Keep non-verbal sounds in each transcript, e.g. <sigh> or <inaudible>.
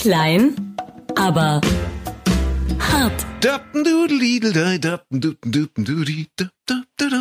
Klein, aber hart.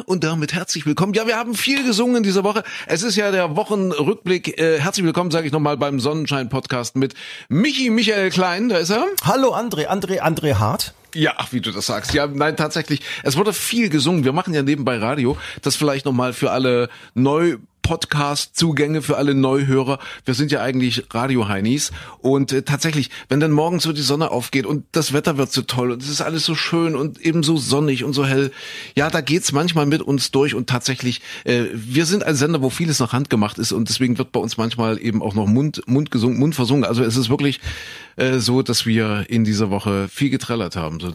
Und damit herzlich willkommen. Ja, wir haben viel gesungen in dieser Woche. Es ist ja der Wochenrückblick. Herzlich willkommen, sage ich nochmal, beim Sonnenschein-Podcast mit Michi Michael Klein. Da ist er. Hallo André, André, André Hart. Ja, ach, wie du das sagst. Ja, nein, tatsächlich. Es wurde viel gesungen. Wir machen ja nebenbei Radio. Das vielleicht nochmal für alle neu Podcast-Zugänge für alle Neuhörer. Wir sind ja eigentlich Radio-Heinis. Und äh, tatsächlich, wenn dann morgens so die Sonne aufgeht und das Wetter wird so toll und es ist alles so schön und eben so sonnig und so hell, ja, da geht's manchmal mit uns durch und tatsächlich, äh, wir sind ein Sender, wo vieles nach Hand gemacht ist und deswegen wird bei uns manchmal eben auch noch Mund, Mund gesungen, Mund versungen. Also es ist wirklich äh, so, dass wir in dieser Woche viel getrellert haben. So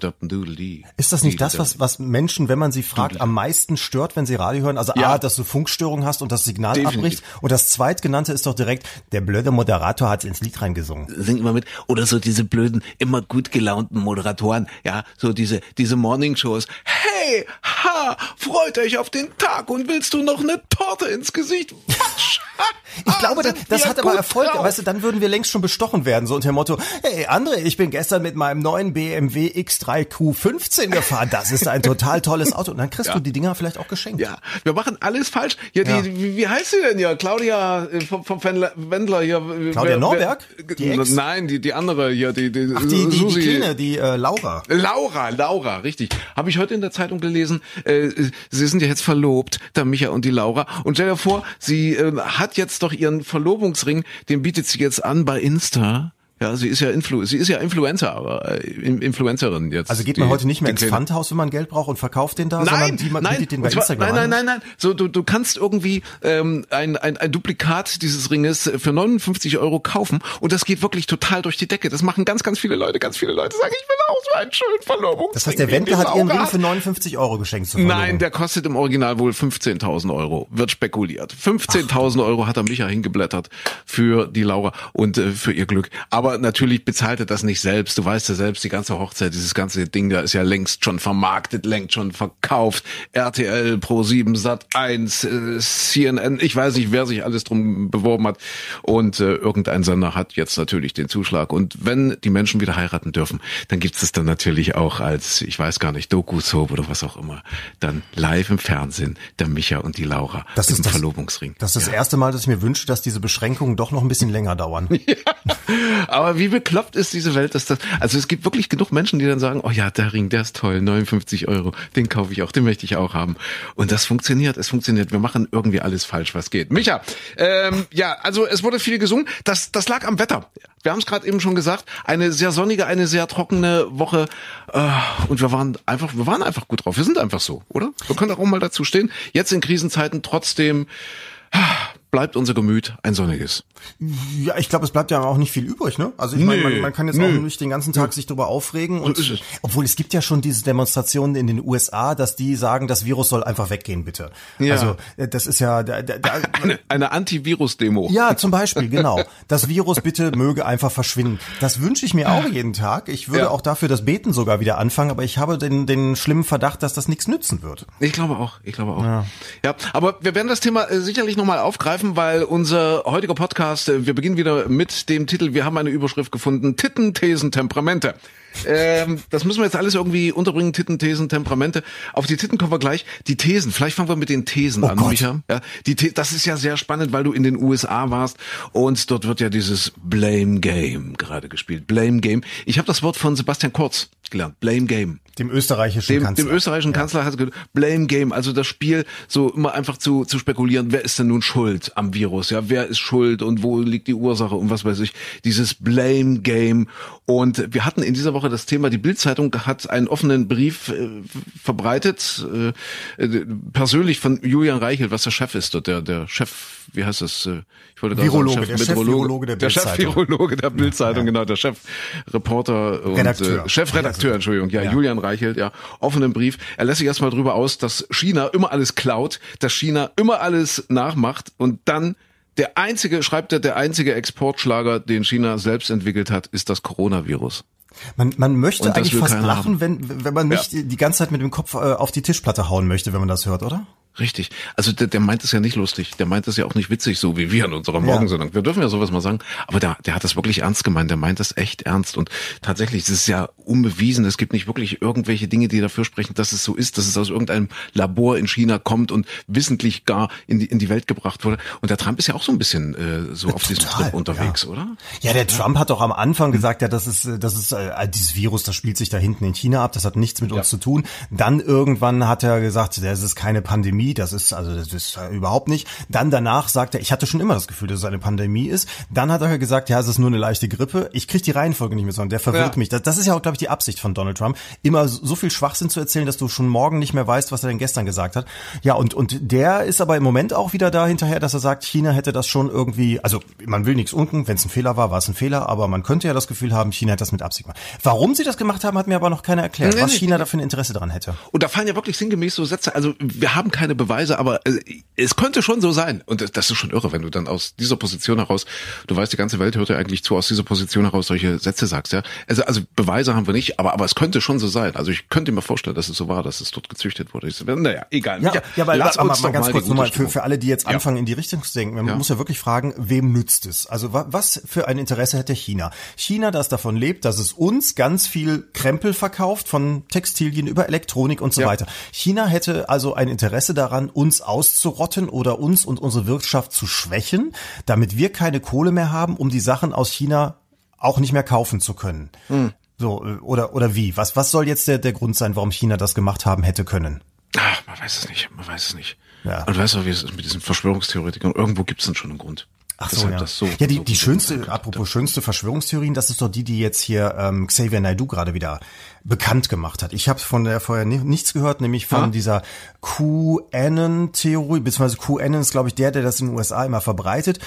Ist das nicht das, was, was Menschen, wenn man sie fragt, am meisten stört, wenn sie Radio hören? Also Ja. A, dass du Funkstörung hast und das Signal Definitiv. abbricht. Und das zweitgenannte ist doch direkt, der blöde Moderator hat's ins Lied reingesungen. sing immer mit oder so diese blöden immer gut gelaunten Moderatoren ja so diese diese Morning Shows hey ha freut euch auf den Tag und willst du noch eine Torte ins Gesicht Watsch, ha, <laughs> Ich glaube, das, das wir hat aber Erfolg. drauf. Weißt du, dann würden wir längst schon bestochen werden, so unter dem Motto, hey André, ich bin gestern mit meinem neuen BMW X3 Q15 gefahren. Das ist ein total tolles Auto. Und dann kriegst du die Dinger vielleicht auch geschenkt. ja, wir machen alles falsch. Ja, die, Ja. Wie, wie heißt sie denn ja? Claudia äh, vom, vom Wendler, hier. äh, Claudia Norberg? Die Ex? Nein, die, die andere hier, die, die, Ach, die, die, die Susi. Kleine, die äh, Laura. Laura, Laura, richtig. Habe ich heute in der Zeitung gelesen. Äh, sie sind ja jetzt verlobt, der Micha und die Laura. Und stell dir vor, sie äh, hat jetzt doch ihren Verlobungsring, den bietet sie jetzt an bei Insta. Ja, sie ist ja Influ sie ist ja Influencer, aber äh, In- Influencerin jetzt. Also geht die- man heute nicht mehr die ins. Pfandhaus, wenn man Geld braucht und verkauft den da, Nein, sondern die, man nein, bietet den bei zwar- Instagram nein, nein, nein, nein. So, du, du kannst irgendwie ähm, ein, ein, ein Duplikat dieses Ringes für 59 Euro kaufen und das geht wirklich total durch die Decke. Das machen ganz, ganz viele Leute. Ganz viele Leute sagen, ich will auch so einen schönen Verlobungsring. Das heißt, der Wendler die hat ihren Ring für 59 Euro geschenkt zur Verlobung. Nein, der kostet im Original wohl 15.000 Euro. Wird spekuliert. 15.000 Euro hat er Micha hingeblättert für die Laura und äh, für ihr Glück. Aber natürlich bezahlt er das nicht selbst. Du weißt ja selbst, die ganze Hochzeit, dieses ganze Ding da ist ja längst schon vermarktet, längst schon verkauft. RTL, Pro7, Sat1, äh, CNN, ich weiß nicht, wer sich alles drum beworben hat. Und äh, irgendein Sender hat jetzt natürlich den Zuschlag. Und wenn die Menschen wieder heiraten dürfen, dann gibt es dann natürlich auch als, ich weiß gar nicht, Doku-Soap oder was auch immer, dann live im Fernsehen der Micha und die Laura Das ist das- Verlobungsring. Das ist das erste Mal, dass ich mir wünsche, dass diese Beschränkungen doch noch ein bisschen länger dauern. <laughs> Aber wie bekloppt ist diese Welt, dass das, also es gibt wirklich genug Menschen, die dann sagen, oh ja, der Ring, der ist toll, 59 Euro, den kaufe ich auch, den möchte ich auch haben. Und das funktioniert, es funktioniert. Wir machen irgendwie alles falsch, was geht. Micha, ähm, ja, also es wurde viel gesungen. Das, das lag am Wetter. Wir haben es gerade eben schon gesagt, eine sehr sonnige, eine sehr trockene Woche. Äh, und wir waren einfach, wir waren einfach gut drauf. Wir sind einfach so, oder? Wir können auch mal dazu stehen. Jetzt in Krisenzeiten trotzdem ah, bleibt unser Gemüt ein sonniges. Ja, ich glaube, es bleibt ja auch nicht viel übrig, ne? Also ich meine, Nö, man, man kann jetzt nö. auch nicht den ganzen Tag sich darüber aufregen. Und, es. Obwohl es gibt ja schon diese Demonstrationen in den USA, dass die sagen, das Virus soll einfach weggehen, bitte. Ja. Also äh, das ist ja, da, da, da, <laughs> Eine, eine Antivirus-Demo. ja, zum Beispiel, genau. Das Virus bitte möge einfach verschwinden. Das wünsche ich mir auch jeden Tag. Ich würde Ja. auch dafür das Beten sogar wieder anfangen, aber ich habe den, den schlimmen Verdacht, dass das nichts nützen wird. Ich glaube auch, ich glaube auch. Ja, aber wir werden das Thema äh, sicherlich nochmal aufgreifen, weil unser heutiger Podcast, äh, wir beginnen wieder mit dem Titel, wir haben eine Überschrift gefunden, Titten, Thesen, Temperamente. Ähm, das müssen wir jetzt alles irgendwie unterbringen, Titten, Thesen, Temperamente. Auf die Titten kommen wir gleich. Die Thesen, vielleicht fangen wir mit den Thesen an, Gott. Micha. Ja, die The das ist ja sehr spannend, weil du in den USA warst und dort wird ja dieses Blame Game gerade gespielt. Blame Game. Ich habe das Wort von Sebastian Kurz gelernt. Blame Game Dem österreichischen dem, Kanzler. dem österreichischen Kanzler hat gesagt, Blame Game, also das Spiel, so immer einfach zu, zu spekulieren, wer ist denn nun schuld am Virus, ja, wer ist schuld und wo liegt die Ursache und was weiß ich, dieses Blame Game. Und wir hatten in dieser Woche das Thema, die Bildzeitung hat einen offenen Brief äh, verbreitet, äh, äh, persönlich von Julian Reichelt, was der Chef ist, dort, der, der Chef, wie heißt das? äh, Ich wollte gerade Virologe, sagen, der Meteorologe. Chefvirologe der der Bild-Zeitung. Chefvirologe der Bildzeitung, genau, der Chefreporter und Redakteur. Äh, Chefredakteur, Entschuldigung, ja, Ja. Julian Reichelt, ja, offenen Brief. Er lässt sich erstmal drüber aus, dass China immer alles klaut, dass China immer alles nachmacht und dann der einzige, schreibt er, der einzige Exportschlager, den China selbst entwickelt hat, ist das Coronavirus. Man, man möchte Und eigentlich fast lachen, haben. wenn, wenn man nicht die ganze Zeit mit dem Kopf äh, auf die Tischplatte hauen möchte, wenn man das hört, oder? Richtig. Also der, der meint es ja nicht lustig. Der meint es ja auch nicht witzig, so wie wir in unserer Morgensendung. Wir dürfen ja sowas mal sagen. Aber der, der hat das wirklich ernst gemeint. Der meint das echt ernst. Und tatsächlich, es ist ja unbewiesen. Es gibt nicht wirklich irgendwelche Dinge, die dafür sprechen, dass es so ist, dass es aus irgendeinem Labor in China kommt und wissentlich gar in die, in die Welt gebracht wurde. Und der Trump ist ja auch so ein bisschen äh, so auf diesem Trip unterwegs, ja. oder? Ja, der Trump hat doch am Anfang gesagt, ja, das ist, das ist äh, dieses Virus, das spielt sich da hinten in China ab, das hat nichts mit uns zu tun. Dann irgendwann hat er gesagt, das ist keine Pandemie, das ist also das ist überhaupt nicht. Dann danach sagt er, ich hatte schon immer das Gefühl, dass es eine Pandemie ist. Dann hat er gesagt, ja, es ist nur eine leichte Grippe. Ich kriege die Reihenfolge nicht mehr, sondern der verwirrt Ja. mich. Das, das ist ja auch, glaube ich, die Absicht von Donald Trump, immer so viel Schwachsinn zu erzählen, dass du schon morgen nicht mehr weißt, was er denn gestern gesagt hat. Ja, und und der ist aber im Moment auch wieder da hinterher, dass er sagt, China hätte das schon irgendwie, also man will nichts unken, wenn es ein Fehler war, war es ein Fehler, aber man könnte ja das Gefühl haben, China hat das mit Absicht gemacht. Warum sie das gemacht haben, hat mir aber noch keiner erklärt, Nee, was nee. China da für ein Interesse daran hätte. Und da fallen ja wirklich sinngemäß so Sätze, also wir haben keine Beweise, aber äh, es könnte schon so sein. Und das- ist schon irre, wenn du dann aus dieser Position heraus, du weißt, die ganze Welt hört ja eigentlich zu, aus dieser Position heraus solche Sätze sagst, ja. Also, also Beweise haben wir nicht, aber, aber es könnte schon so sein. Also ich könnte mir vorstellen, dass es so war, dass es dort gezüchtet wurde. Ich so, naja, egal. Ja, ja, aber, lass aber uns mal doch ganz die kurz nochmal für, für alle, die jetzt Ja. anfangen, in die Richtung zu denken. Man Ja. muss ja wirklich fragen, wem nützt es? Also wa- was für ein Interesse hätte China? China, das davon lebt, dass es uns ganz viel Krempel verkauft, von Textilien über Elektronik und so Ja. weiter. China hätte also ein Interesse daran, uns auszurotten oder uns und unsere Wirtschaft zu schwächen, damit wir keine Kohle mehr haben, um die Sachen aus China auch nicht mehr kaufen zu können. Hm. So, äh, oder, oder wie? Was, was soll jetzt der, der Grund sein, warum China das gemacht haben hätte können? Ach, man weiß es nicht, man weiß es nicht. Ja. Und weißt du, wie es ist mit diesen Verschwörungstheoretikern? Irgendwo gibt es dann schon einen Grund. Ach so, Weshalb ja. das so ja, die, die schönste, apropos schönste Verschwörungstheorien, das ist doch die, die jetzt hier ähm, Xavier Naidoo gerade wieder bekannt gemacht hat. Ich habe von der vorher ni nichts gehört, nämlich von Ah. dieser QAnon-Theorie, beziehungsweise QAnon ist, glaube ich, der, der das in den USA immer verbreitet.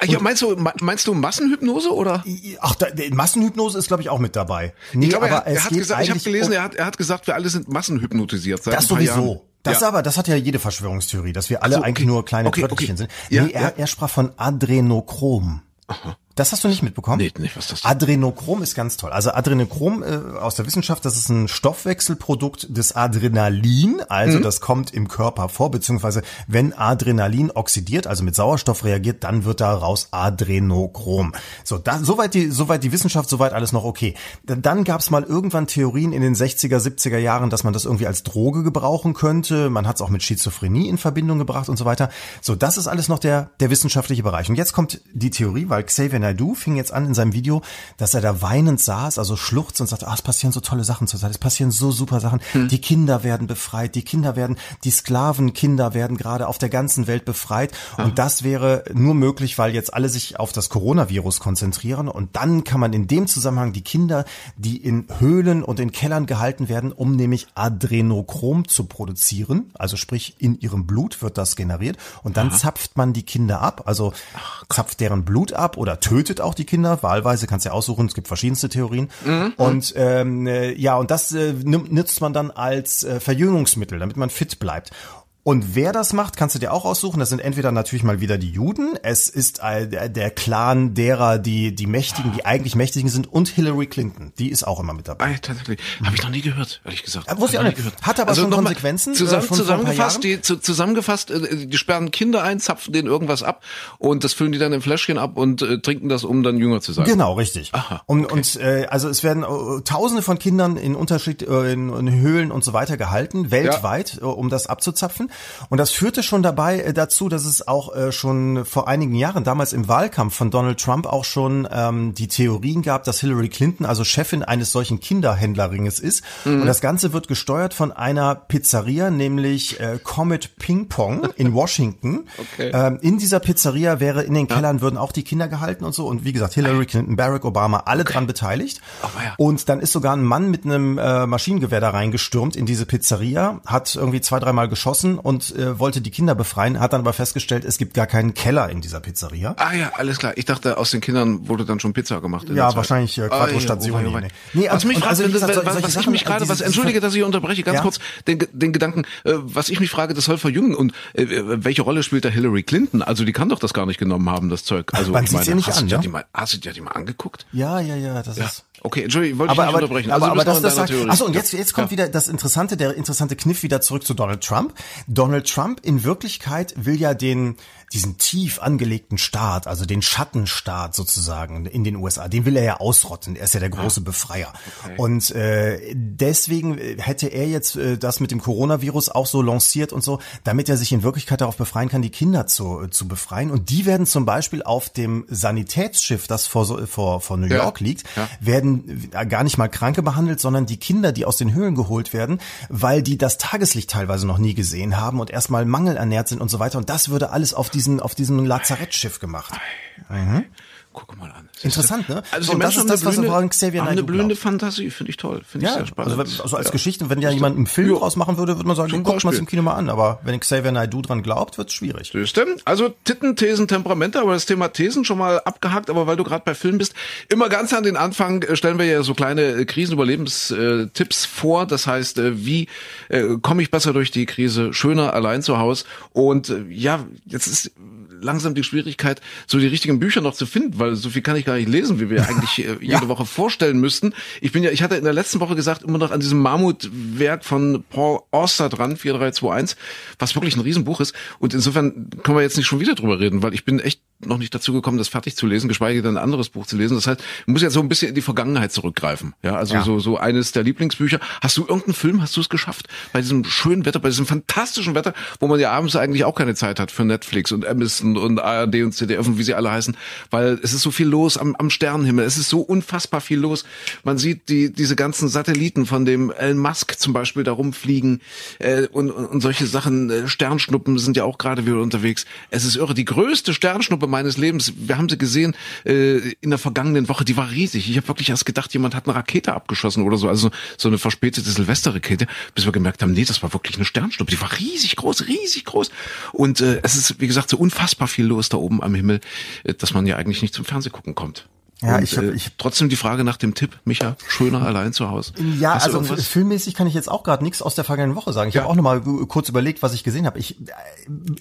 Ah, ja, meinst du, meinst du Massenhypnose oder? Ach, da, Massenhypnose ist, glaube ich, auch mit dabei. Nee, Ich glaube, er, er es hat gesagt, ich habe gelesen, um- er hat, er hat gesagt, wir alle sind massenhypnotisiert seit Das sowieso. Das ja. aber, das hat ja jede Verschwörungstheorie, dass wir alle so, okay. eigentlich nur kleine Okay, Tröpfchen okay. sind. Ja, nee, er, ja. er sprach von Adrenochrom. Das hast du nicht mitbekommen? Nee, nicht, was ist das? Adrenochrom ist ganz toll. Also Adrenochrom äh, aus der Wissenschaft, das ist ein Stoffwechselprodukt des Adrenalin. Also das kommt im Körper vor, beziehungsweise wenn Adrenalin oxidiert, also mit Sauerstoff reagiert, dann wird daraus Adrenochrom. So, da, soweit die, soweit die Wissenschaft, soweit alles noch okay. Dann gab es mal irgendwann Theorien in den 60er, 70er Jahren, dass man das irgendwie als Droge gebrauchen könnte. Man hat es auch mit Schizophrenie in Verbindung gebracht und so weiter. So, das ist alles noch der, der wissenschaftliche Bereich. Und jetzt kommt die Theorie, weil Xavier Naidoo fing jetzt an in seinem Video, dass er da weinend saß, also schluchzt und sagte, ah, es passieren so tolle Sachen zurzeit, es passieren so super Sachen. Die Kinder werden befreit, die Kinder werden, die Sklavenkinder werden gerade auf der ganzen Welt befreit. Und das wäre nur möglich, weil jetzt alle sich auf das Coronavirus konzentrieren. Und dann kann man in dem Zusammenhang die Kinder, die in Höhlen und in Kellern gehalten werden, um nämlich Adrenochrom zu produzieren, also sprich in ihrem Blut wird das generiert. Und dann zapft man die Kinder ab, also zapft deren Blut ab oder tötet auch die Kinder, wahlweise kannst du ja aussuchen, es gibt verschiedenste Theorien und ähm, äh, ja und das äh, nutzt man dann als äh, Verjüngungsmittel, damit man fit bleibt. Und wer das macht, kannst du dir auch aussuchen. Das sind entweder natürlich mal wieder die Juden. Es ist äh, der Clan derer, die die Mächtigen, die eigentlich Mächtigen sind, und Hillary Clinton. Die ist auch immer mit dabei. Tatsächlich. Habe ich noch nie gehört, ehrlich gesagt. Ja, wusste ich auch nicht. gehört. Hat aber schon nochmal Konsequenzen, äh, Zusammen, schon zusammengefasst, die, zu, zusammengefasst, äh, die sperren Kinder ein, zapfen denen irgendwas ab und das füllen die dann in Fläschchen ab und äh, trinken das, um dann jünger zu sein. Genau, richtig. Aha, und und äh, also es werden äh, Tausende von Kindern in Unterschied äh, in, in Höhlen und so weiter gehalten weltweit, äh, um das abzuzapfen. Und das führte schon dabei äh, dazu, dass es auch äh, schon vor einigen Jahren, damals im Wahlkampf von Donald Trump, auch schon ähm, die Theorien gab, dass Hillary Clinton also Chefin eines solchen Kinderhändlerringes ist. Und das Ganze wird gesteuert von einer Pizzeria, nämlich äh, Comet Ping Pong in <laughs> Washington. Okay. Ähm, in dieser Pizzeria wäre in den Kellern würden auch die Kinder gehalten und so. Und wie gesagt, Hillary Clinton, Barack Obama, alle dran beteiligt. Aber ja. Und dann ist sogar ein Mann mit einem äh, Maschinengewehr da reingestürmt in diese Pizzeria, hat irgendwie zwei, dreimal geschossen und äh, wollte die Kinder befreien, hat dann aber festgestellt, es gibt gar keinen Keller in dieser Pizzeria. Ah ja, alles klar. Ich dachte, aus den Kindern wurde dann schon Pizza gemacht. Ja, wahrscheinlich, äh, Quattro Ah, ja, oh wei. nee. Was und- mich also, wie gesagt, was, was ich mich gerade, was, dieses- entschuldige, dass ich unterbreche, ganz Ja. kurz den, den Gedanken, äh, was ich mich frage, das soll verjüngen und äh, welche Rolle spielt da Hillary Clinton? Also die kann doch das gar nicht genommen haben, das Zeug. Also man ich sieht's ihr nicht hast an, du dir ja? die mal, hast du dir die mal angeguckt? Ja, ja, ja, das Ja. ist. Okay, Entschuldigung, wollte aber, ich nicht aber, unterbrechen. aber, Also aber bist das, das sagt, achso, und jetzt, jetzt kommt Ja. wieder das interessante, der interessante Kniff wieder zurück zu Donald Trump. Donald Trump. In Wirklichkeit will ja den diesen tief angelegten Staat, also den Schattenstaat sozusagen in den USA, den will er ja ausrotten. Er ist ja der große ah, Befreier. Okay. Und äh, deswegen hätte er jetzt äh, das mit dem Coronavirus auch so lanciert und so, damit er sich in Wirklichkeit darauf befreien kann, die Kinder zu, äh, zu befreien. Und die werden zum Beispiel auf dem Sanitätsschiff, das vor, vor, vor New York ja. liegt, ja. werden gar nicht mal Kranke behandelt, sondern die Kinder, die aus den Höhlen geholt werden, weil die das Tageslicht teilweise noch nie gesehen haben und erstmal mangelernährt sind und so weiter. Und das würde alles auf diesen, auf diesem Lazarettschiff gemacht. Mhm. Guck mal an. Interessant, ne? Also so, das ist das, was blühende, Xavier haben eine blühende Fantasie, finde ich toll. Finde ich ja, sehr spannend. Also, also als ja. Geschichte, wenn ja jemand einen Film ja. draus machen würde, würde man sagen, guck mal im Kino mal an. Aber wenn Xavier Naidoo dran glaubt, wird es schwierig. Siehste? Also Titten, Thesen, Temperamente, aber das Thema Thesen schon mal abgehakt. Aber weil du gerade bei Film bist, immer ganz an den Anfang äh, stellen wir ja so kleine äh, Krisenüberlebenstipps vor. Das heißt, äh, wie komme ich besser durch die Krise? Schöner allein zu Hause. Und ja, jetzt ist langsam die Schwierigkeit, so die richtigen Bücher noch zu finden, weil so viel kann ich gar nicht lesen, wie wir <laughs> eigentlich äh, jede ja. Woche vorstellen müssten. Ich bin ja, ich hatte in der letzten Woche gesagt, immer noch an diesem Mammutwerk von Paul Auster dran, 4321, was wirklich ein Riesenbuch ist. Und insofern können wir jetzt nicht schon wieder drüber reden, weil ich bin echt noch nicht dazu gekommen, das fertig zu lesen, geschweige denn ein anderes Buch zu lesen. Das heißt, ich muss jetzt so ein bisschen in die Vergangenheit zurückgreifen. Ja, also ja. so so eines der Lieblingsbücher. Hast du irgendeinen Film, hast du es geschafft? Bei diesem schönen Wetter, bei diesem fantastischen Wetter, wo man ja abends eigentlich auch keine Zeit hat für Netflix und Amazon und ARD und CDF und wie sie alle heißen, weil es ist so viel los am, am Sternenhimmel. Es ist so unfassbar viel los. Man sieht die diese ganzen Satelliten von dem Elon Musk zum Beispiel da rumfliegen äh, und, und, und solche Sachen. Äh, Sternschnuppen sind ja auch gerade wieder unterwegs. Es ist irre. Die größte Sternschnuppe meines Lebens. Wir haben sie gesehen äh, in der vergangenen Woche. Die war riesig. Ich habe wirklich erst gedacht, jemand hat eine Rakete abgeschossen oder so, also so eine verspätete Silvesterrakete, bis wir gemerkt haben, nee, das war wirklich eine Sternschnuppe. Die war riesig groß, riesig groß. Und äh, es ist, wie gesagt, so unfassbar viel los da oben am Himmel, äh, dass man ja eigentlich nicht zum Fernsehgucken kommt. Ja, und, ich, hab, äh, ich trotzdem die Frage nach dem Tipp, Micha, schöner allein zu Hause. Ja, Hast also filmmäßig kann ich jetzt auch gerade nichts aus der vergangenen Woche sagen. Ich ja. habe auch noch mal kurz überlegt, was ich gesehen habe. Ich äh,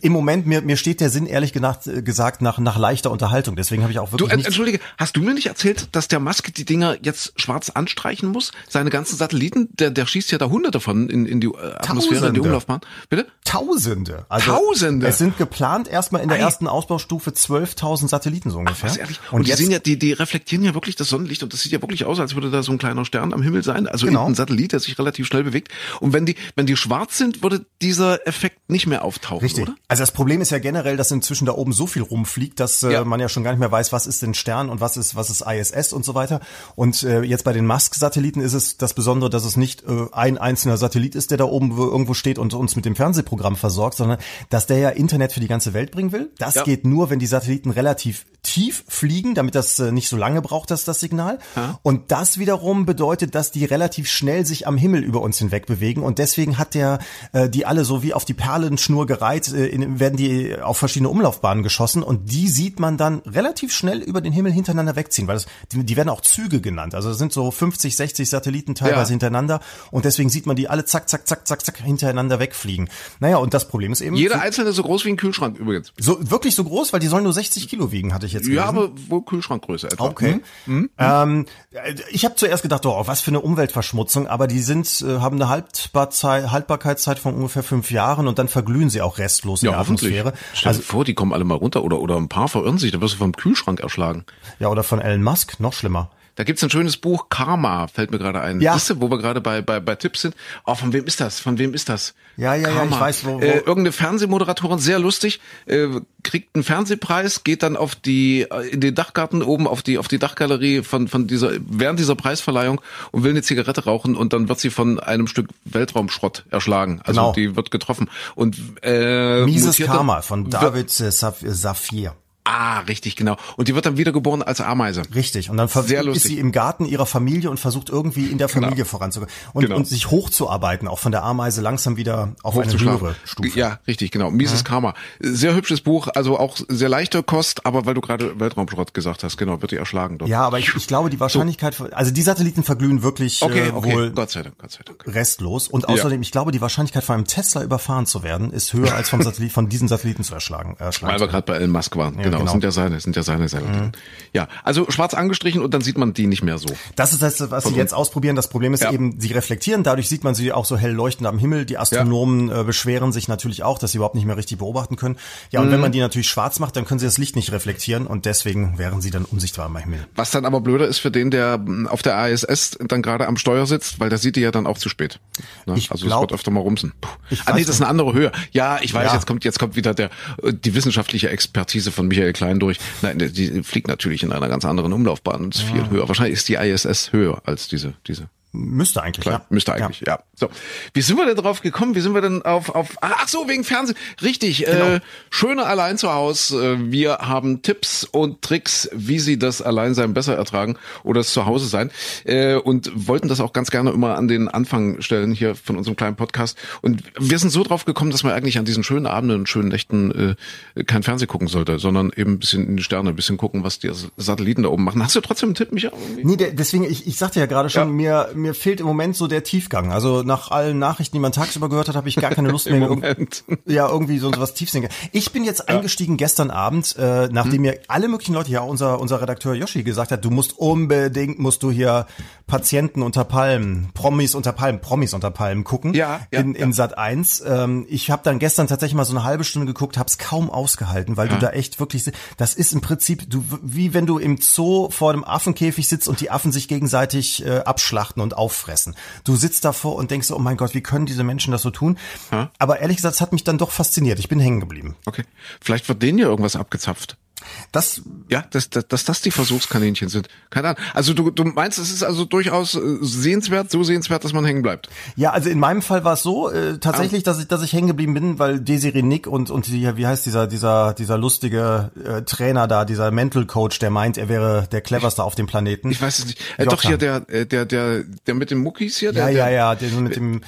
im Moment mir mir steht der Sinn ehrlich gesagt, äh, gesagt nach nach leichter Unterhaltung. Deswegen habe ich auch wirklich Du entschuldige, hast du mir nicht erzählt, dass der Maske die Dinger jetzt schwarz anstreichen muss? Seine ganzen Satelliten, der der schießt ja da hunderte von in in die Atmosphäre, Tausende. in die Umlaufbahn. Bitte? Tausende. Also Tausende. Es sind geplant erstmal in der Ei. ersten Ausbaustufe 12.000 Satelliten so ungefähr. Ach, was, ehrlich? Und, und die sind ja die die reflektieren ja wirklich das Sonnenlicht und das sieht ja wirklich aus, als würde da so ein kleiner Stern am Himmel sein, also genau. ein Satellit, der sich relativ schnell bewegt. Und wenn die, wenn die schwarz sind, würde dieser Effekt nicht mehr auftauchen, Richtig. oder? Also das Problem ist ja generell, dass inzwischen da oben so viel rumfliegt, dass äh, ja. man ja schon gar nicht mehr weiß, was ist denn Stern und was ist, was ist ISS und so weiter. Und äh, jetzt bei den Musk-Satelliten ist es das Besondere, dass es nicht äh, ein einzelner Satellit ist, der da oben irgendwo steht und uns mit dem Fernsehprogramm versorgt, sondern dass der ja Internet für die ganze Welt bringen will. Das ja. geht nur, wenn die Satelliten relativ tief fliegen, damit das äh, nicht so lange braucht, das, das Signal. Ja. Und das wiederum bedeutet, dass die relativ schnell sich am Himmel über uns hinweg bewegen. Und deswegen hat der äh, die alle so wie auf die Perlenschnur gereiht, äh, in, werden die auf verschiedene Umlaufbahnen geschossen. Und die sieht man dann relativ schnell über den Himmel hintereinander wegziehen, weil das, die, die werden auch Züge genannt. Also das sind so 50, 60 Satelliten teilweise ja. hintereinander. Und deswegen sieht man die alle zack, zack, zack, zack, zack hintereinander wegfliegen. Naja, und das Problem ist eben. Jeder einzelne so groß wie ein Kühlschrank übrigens. So, wirklich so groß, weil die sollen nur 60 Kilo wiegen, hatte ich jetzt gelesen. Ja, aber wohl Kühlschrankgröße etwa. Okay. Mhm. Ähm, ich habe zuerst gedacht, oh, was für eine Umweltverschmutzung, aber die sind, äh, haben eine Haltbarzeit, Haltbarkeitszeit von ungefähr fünf Jahren und dann verglühen sie auch restlos in ja, der Atmosphäre. Stell also, dir vor, die kommen alle mal runter oder, oder ein paar verirren sich, da wirst du vom Kühlschrank erschlagen. Ja, oder von Elon Musk, noch schlimmer. Da gibt's ein schönes Buch, Karma, fällt mir gerade ein. Ja. Weißt du, wo wir gerade bei, bei, bei Tipps sind. Oh, von wem ist das? Von wem ist das? Ja, ja, Karma. ja, ich weiß, wo. wo. Äh, irgendeine Fernsehmoderatorin, sehr lustig, äh, kriegt einen Fernsehpreis, geht dann auf die, äh, in den Dachgarten oben auf die, auf die Dachgalerie von, von dieser, während dieser Preisverleihung und will eine Zigarette rauchen und dann wird sie von einem Stück Weltraumschrott erschlagen. Also genau. die wird getroffen. Und, äh, Mises Karma von David Safir. Ah, richtig, genau. Und die wird dann wiedergeboren als Ameise. Richtig. Und dann ist sie im Garten ihrer Familie und versucht irgendwie in der genau. Familie genau. voranzukommen und, genau. und sich hochzuarbeiten, auch von der Ameise langsam wieder auf eine höhere Stufe. Ja, richtig, genau. Mises ja. Karma. Sehr hübsches Buch, also auch sehr leichte Kost, aber weil du gerade Weltraumschrott gesagt hast, genau, wird die erschlagen dort. Ja, aber ich, ich glaube, die Wahrscheinlichkeit, so. also die Satelliten verglühen wirklich okay, äh, okay. wohl Gott sei Dank, Gott sei Dank. restlos. Und außerdem, ja. ich glaube, die Wahrscheinlichkeit von einem Tesla überfahren zu werden, ist höher als vom <laughs> Satellit, von diesen Satelliten zu erschlagen. erschlagen weil wir gerade bei Elon Musk waren. Ja. genau, genau. sind ja seine, sind ja seine Saladinen. Ja, also schwarz angestrichen und dann sieht man die nicht mehr so. Das ist das, was sie jetzt ausprobieren. Das Problem ist Ja. eben, sie reflektieren. Dadurch sieht man sie auch so hell leuchtend am Himmel. Die Astronomen äh, beschweren sich natürlich auch, dass sie überhaupt nicht mehr richtig beobachten können. Ja, und wenn Mhm. man die natürlich schwarz macht, dann können sie das Licht nicht reflektieren und deswegen wären sie dann unsichtbar am Himmel. Was dann aber blöder ist für den, der auf der ASS dann gerade am Steuer sitzt, weil der sieht die ja dann auch zu spät. Ne? Ich also glaub- es wird öfter mal rumsen. Ah, nee, das ist eine andere Höhe. Ja, ich weiß, Ja. jetzt kommt jetzt kommt wieder der äh, die wissenschaftliche Expertise von Michael Klein durch. Nein, die- fliegt natürlich in einer ganz anderen Umlaufbahn ist viel höher. Wahrscheinlich ist die ISS höher als diese diese Müsste eigentlich, Klar, ja. müsste eigentlich, ja. So, wie sind wir denn drauf gekommen? Wie sind wir denn auf auf Ach so, wegen Fernsehen. Richtig, Genau. äh, schöne allein zu Haus. Äh, Wir haben Tipps und Tricks, wie Sie das Alleinsein besser ertragen oder das Zuhause sein äh, und wollten das auch ganz gerne immer an den Anfang stellen hier von unserem kleinen Podcast und wir sind so drauf gekommen, dass man eigentlich an diesen schönen Abenden und schönen Nächten äh, kein Fernsehen gucken sollte, sondern eben ein bisschen in die Sterne, ein bisschen gucken, was die Satelliten da oben machen. Hast du trotzdem einen Tipp, Micha? irgendwie? Nee, der, deswegen, ich, ich sagte ja gerade schon, Ja. mir, mir fehlt im Moment so der Tiefgang. Also nach allen Nachrichten, die man tagsüber gehört hat, habe ich gar keine Lust <laughs> mehr. Moment. Ja, irgendwie so was Tiefsinniger. Ich bin jetzt eingestiegen gestern Abend, äh, nachdem Hm. mir alle möglichen Leute, ja unser unser Redakteur Yoshi gesagt hat, du musst unbedingt musst du hier Patienten unter Palmen, Promis unter Palmen, Promis unter Palmen gucken Ja, ja, in, in ja. Sat 1. Ähm, ich habe dann gestern tatsächlich mal so eine halbe Stunde geguckt, hab's kaum ausgehalten, weil du da echt wirklich das ist im Prinzip du wie wenn du im Zoo vor dem Affenkäfig sitzt und die Affen sich gegenseitig äh, abschlachten und auffressen. Du sitzt davor und denkst so, oh mein Gott, wie können diese Menschen das so tun? Aber ehrlich gesagt, es hat mich dann doch fasziniert. Ich bin hängen geblieben. Okay. Vielleicht wird denen ja irgendwas abgezapft. Das Ja, dass, dass, dass das die Versuchskaninchen sind. Keine Ahnung. Also du, du meinst, es ist also durchaus äh, sehenswert, so sehenswert, dass man hängen bleibt. Ja, also in meinem Fall war es so äh, tatsächlich, dass ich, dass ich hängen geblieben bin, weil Desiree Nick und und die, wie heißt dieser dieser dieser lustige äh, Trainer da, dieser Mental Coach, der meint, er wäre der cleverste auf dem Planeten. Ich weiß es nicht. Äh, doch hier der, äh, der, der, der mit den Muckis hier. Der, ja, ja, ja, der mit dem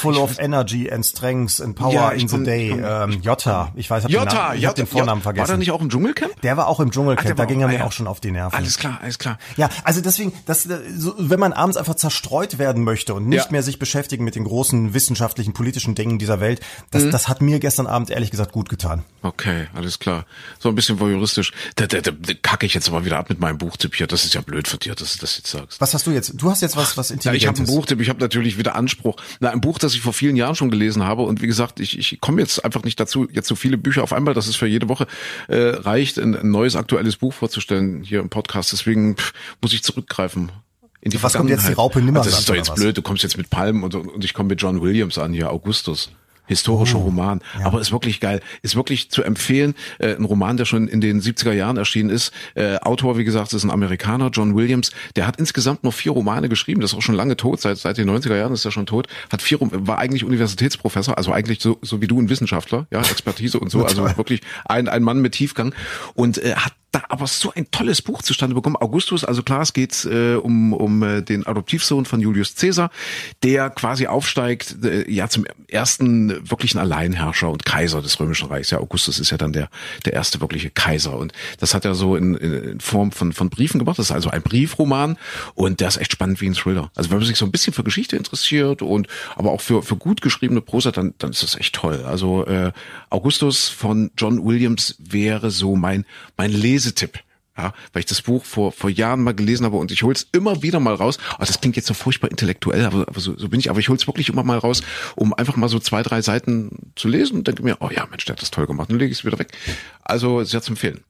Full of Energy and Strength and Power Ja, in the komm- Day. Ähm, Jota, ich weiß, hab den, Jota, Namen, ich hab Jota, den Vornamen Jota. vergessen. War der nicht auch im Dschungelcamp? Der war auch im Dschungelcamp, der da ging auch- er ah, mir ja. auch schon auf die Nerven. Alles klar, alles klar. Ja, also deswegen, das, äh, so, wenn man abends einfach zerstreut werden möchte und nicht Ja. mehr sich beschäftigen mit den großen wissenschaftlichen, politischen Dingen dieser Welt, das, Mhm. das hat mir gestern Abend ehrlich gesagt gut getan. Okay, alles klar. So ein bisschen voyeuristisch. Da, da, da, da kacke ich jetzt aber wieder ab mit meinem Buchtipp hier. Das ist ja blöd von dir, dass du das jetzt sagst. Was hast du jetzt? Du hast jetzt was, was Ja, ich habe Intelligentes. ein Buchtipp, ich habe natürlich wieder Anspruch. Na, ein Buch, das ich vor vielen Jahren schon gelesen habe und wie gesagt, ich, ich komme jetzt einfach nicht dazu, jetzt so viele Bücher auf einmal, dass es für jede Woche äh, reicht, ein, ein neues aktuelles Buch vorzustellen hier im Podcast. Deswegen pff, muss ich zurückgreifen. In die Was kommt jetzt, die. Raupe Nimmersatt, Also Das ist doch jetzt blöd, du kommst jetzt mit Palmen und, und ich komme mit John Williams an hier, Augustus. Oh, Historischer Roman, aber ist wirklich geil, ist wirklich zu empfehlen. Äh, ein Roman, der schon in den 70er Jahren erschienen ist. Äh, Autor, wie gesagt, ist ein Amerikaner, John Williams. Der hat insgesamt nur vier Romane geschrieben. Das ist auch schon lange tot, seit seit den 90er Jahren ist er schon tot. Hat vier, war eigentlich Universitätsprofessor, also eigentlich so, so wie du ein Wissenschaftler, ja, Expertise und so, <laughs> also wirklich ein ein Mann mit Tiefgang und äh, hat da aber so ein tolles Buch zustande bekommen. Augustus, also klar, es geht äh, um, um äh, den Adoptivsohn von Julius Caesar, der quasi aufsteigt, äh, ja, zum ersten wirklichen Alleinherrscher und Kaiser des Römischen Reichs. Ja, Augustus ist ja dann der, der erste wirkliche Kaiser. Und das hat er so in, in, Form von, von Briefen gemacht. Das ist also ein Briefroman und der ist echt spannend wie ein Thriller. Also wenn man sich so ein bisschen für Geschichte interessiert und aber auch für, für gut geschriebene Prosa, dann, dann ist das echt toll. Also äh, Augustus von John Williams wäre so mein, mein Lesetipp. Ja, weil ich das Buch vor, vor Jahren mal gelesen habe und ich hol's immer wieder mal raus. Oh, das klingt jetzt so furchtbar intellektuell, aber, aber so, so bin ich. Aber ich hol's wirklich immer mal raus, um einfach mal so zwei, drei Seiten zu lesen und denke mir, oh ja, Mensch, der hat das toll gemacht. Dann lege ich es wieder weg. Also sehr zu empfehlen.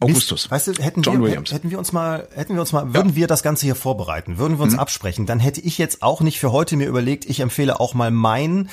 Augustus. Weißt du, hätten John wir, Williams. hätten wir uns mal, hätten wir uns mal, würden wir das Ganze hier vorbereiten, würden Mhm. wir uns absprechen, dann hätte ich jetzt auch nicht für heute mir überlegt, ich empfehle auch mal mein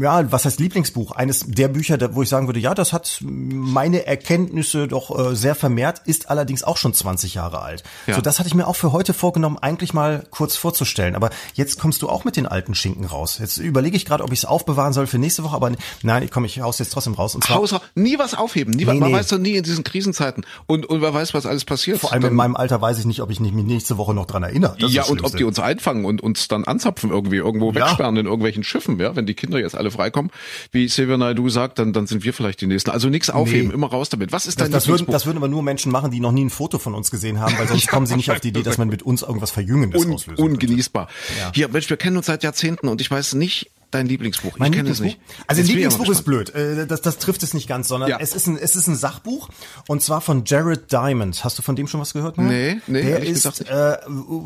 ja, was heißt Lieblingsbuch? Eines der Bücher, wo ich sagen würde, ja, das hat meine Erkenntnisse doch äh, sehr vermehrt, ist allerdings auch schon 20 Jahre alt. Ja. So, das hatte ich mir auch für heute vorgenommen, eigentlich mal kurz vorzustellen. Aber jetzt kommst du auch mit den alten Schinken raus. Jetzt überlege ich gerade, ob ich es aufbewahren soll für nächste Woche, aber nein, ich komme, ich haus jetzt trotzdem raus. Und zwar Hauser, nie was aufheben. Nie, Nee, man nee. weiß doch nie in diesen Krisenzeiten. Und, und wer weiß, was alles passiert. vor allem Dann- in meinem Alter weiß ich nicht, ob ich mich nächste Woche noch dran erinnere. Das ja, und ob die uns einfangen und uns dann anzapfen irgendwie, irgendwo Ja. wegsperren in irgendwelchen Schiffen, ja, wenn die Kinder jetzt alle freikommen, wie Xavier Naidoo sagt, dann, dann sind wir vielleicht die Nächsten. Also nichts aufheben, Nee. immer raus damit. Was ist Das, dein das, würden, Lieblingsbuch? das würden aber nur Menschen machen, die noch nie ein Foto von uns gesehen haben, weil <laughs> sonst kommen sie nicht auf die Idee, dass man mit uns irgendwas Verjüngendes Un, auslösen ungenießbar. Ja. Hier, Mensch, wir kennen uns seit Jahrzehnten und ich weiß nicht, dein Lieblingsbuch? Mein ich kenne es Lieblingsbuch? nicht. Also Jetzt Lieblingsbuch ist blöd. Äh, Das, das trifft es nicht ganz, sondern Ja. es, ist ein, es ist ein Sachbuch und zwar von Jared Diamond. Hast du von dem schon was gehört? Mark? Nee, nee, Der ist, äh,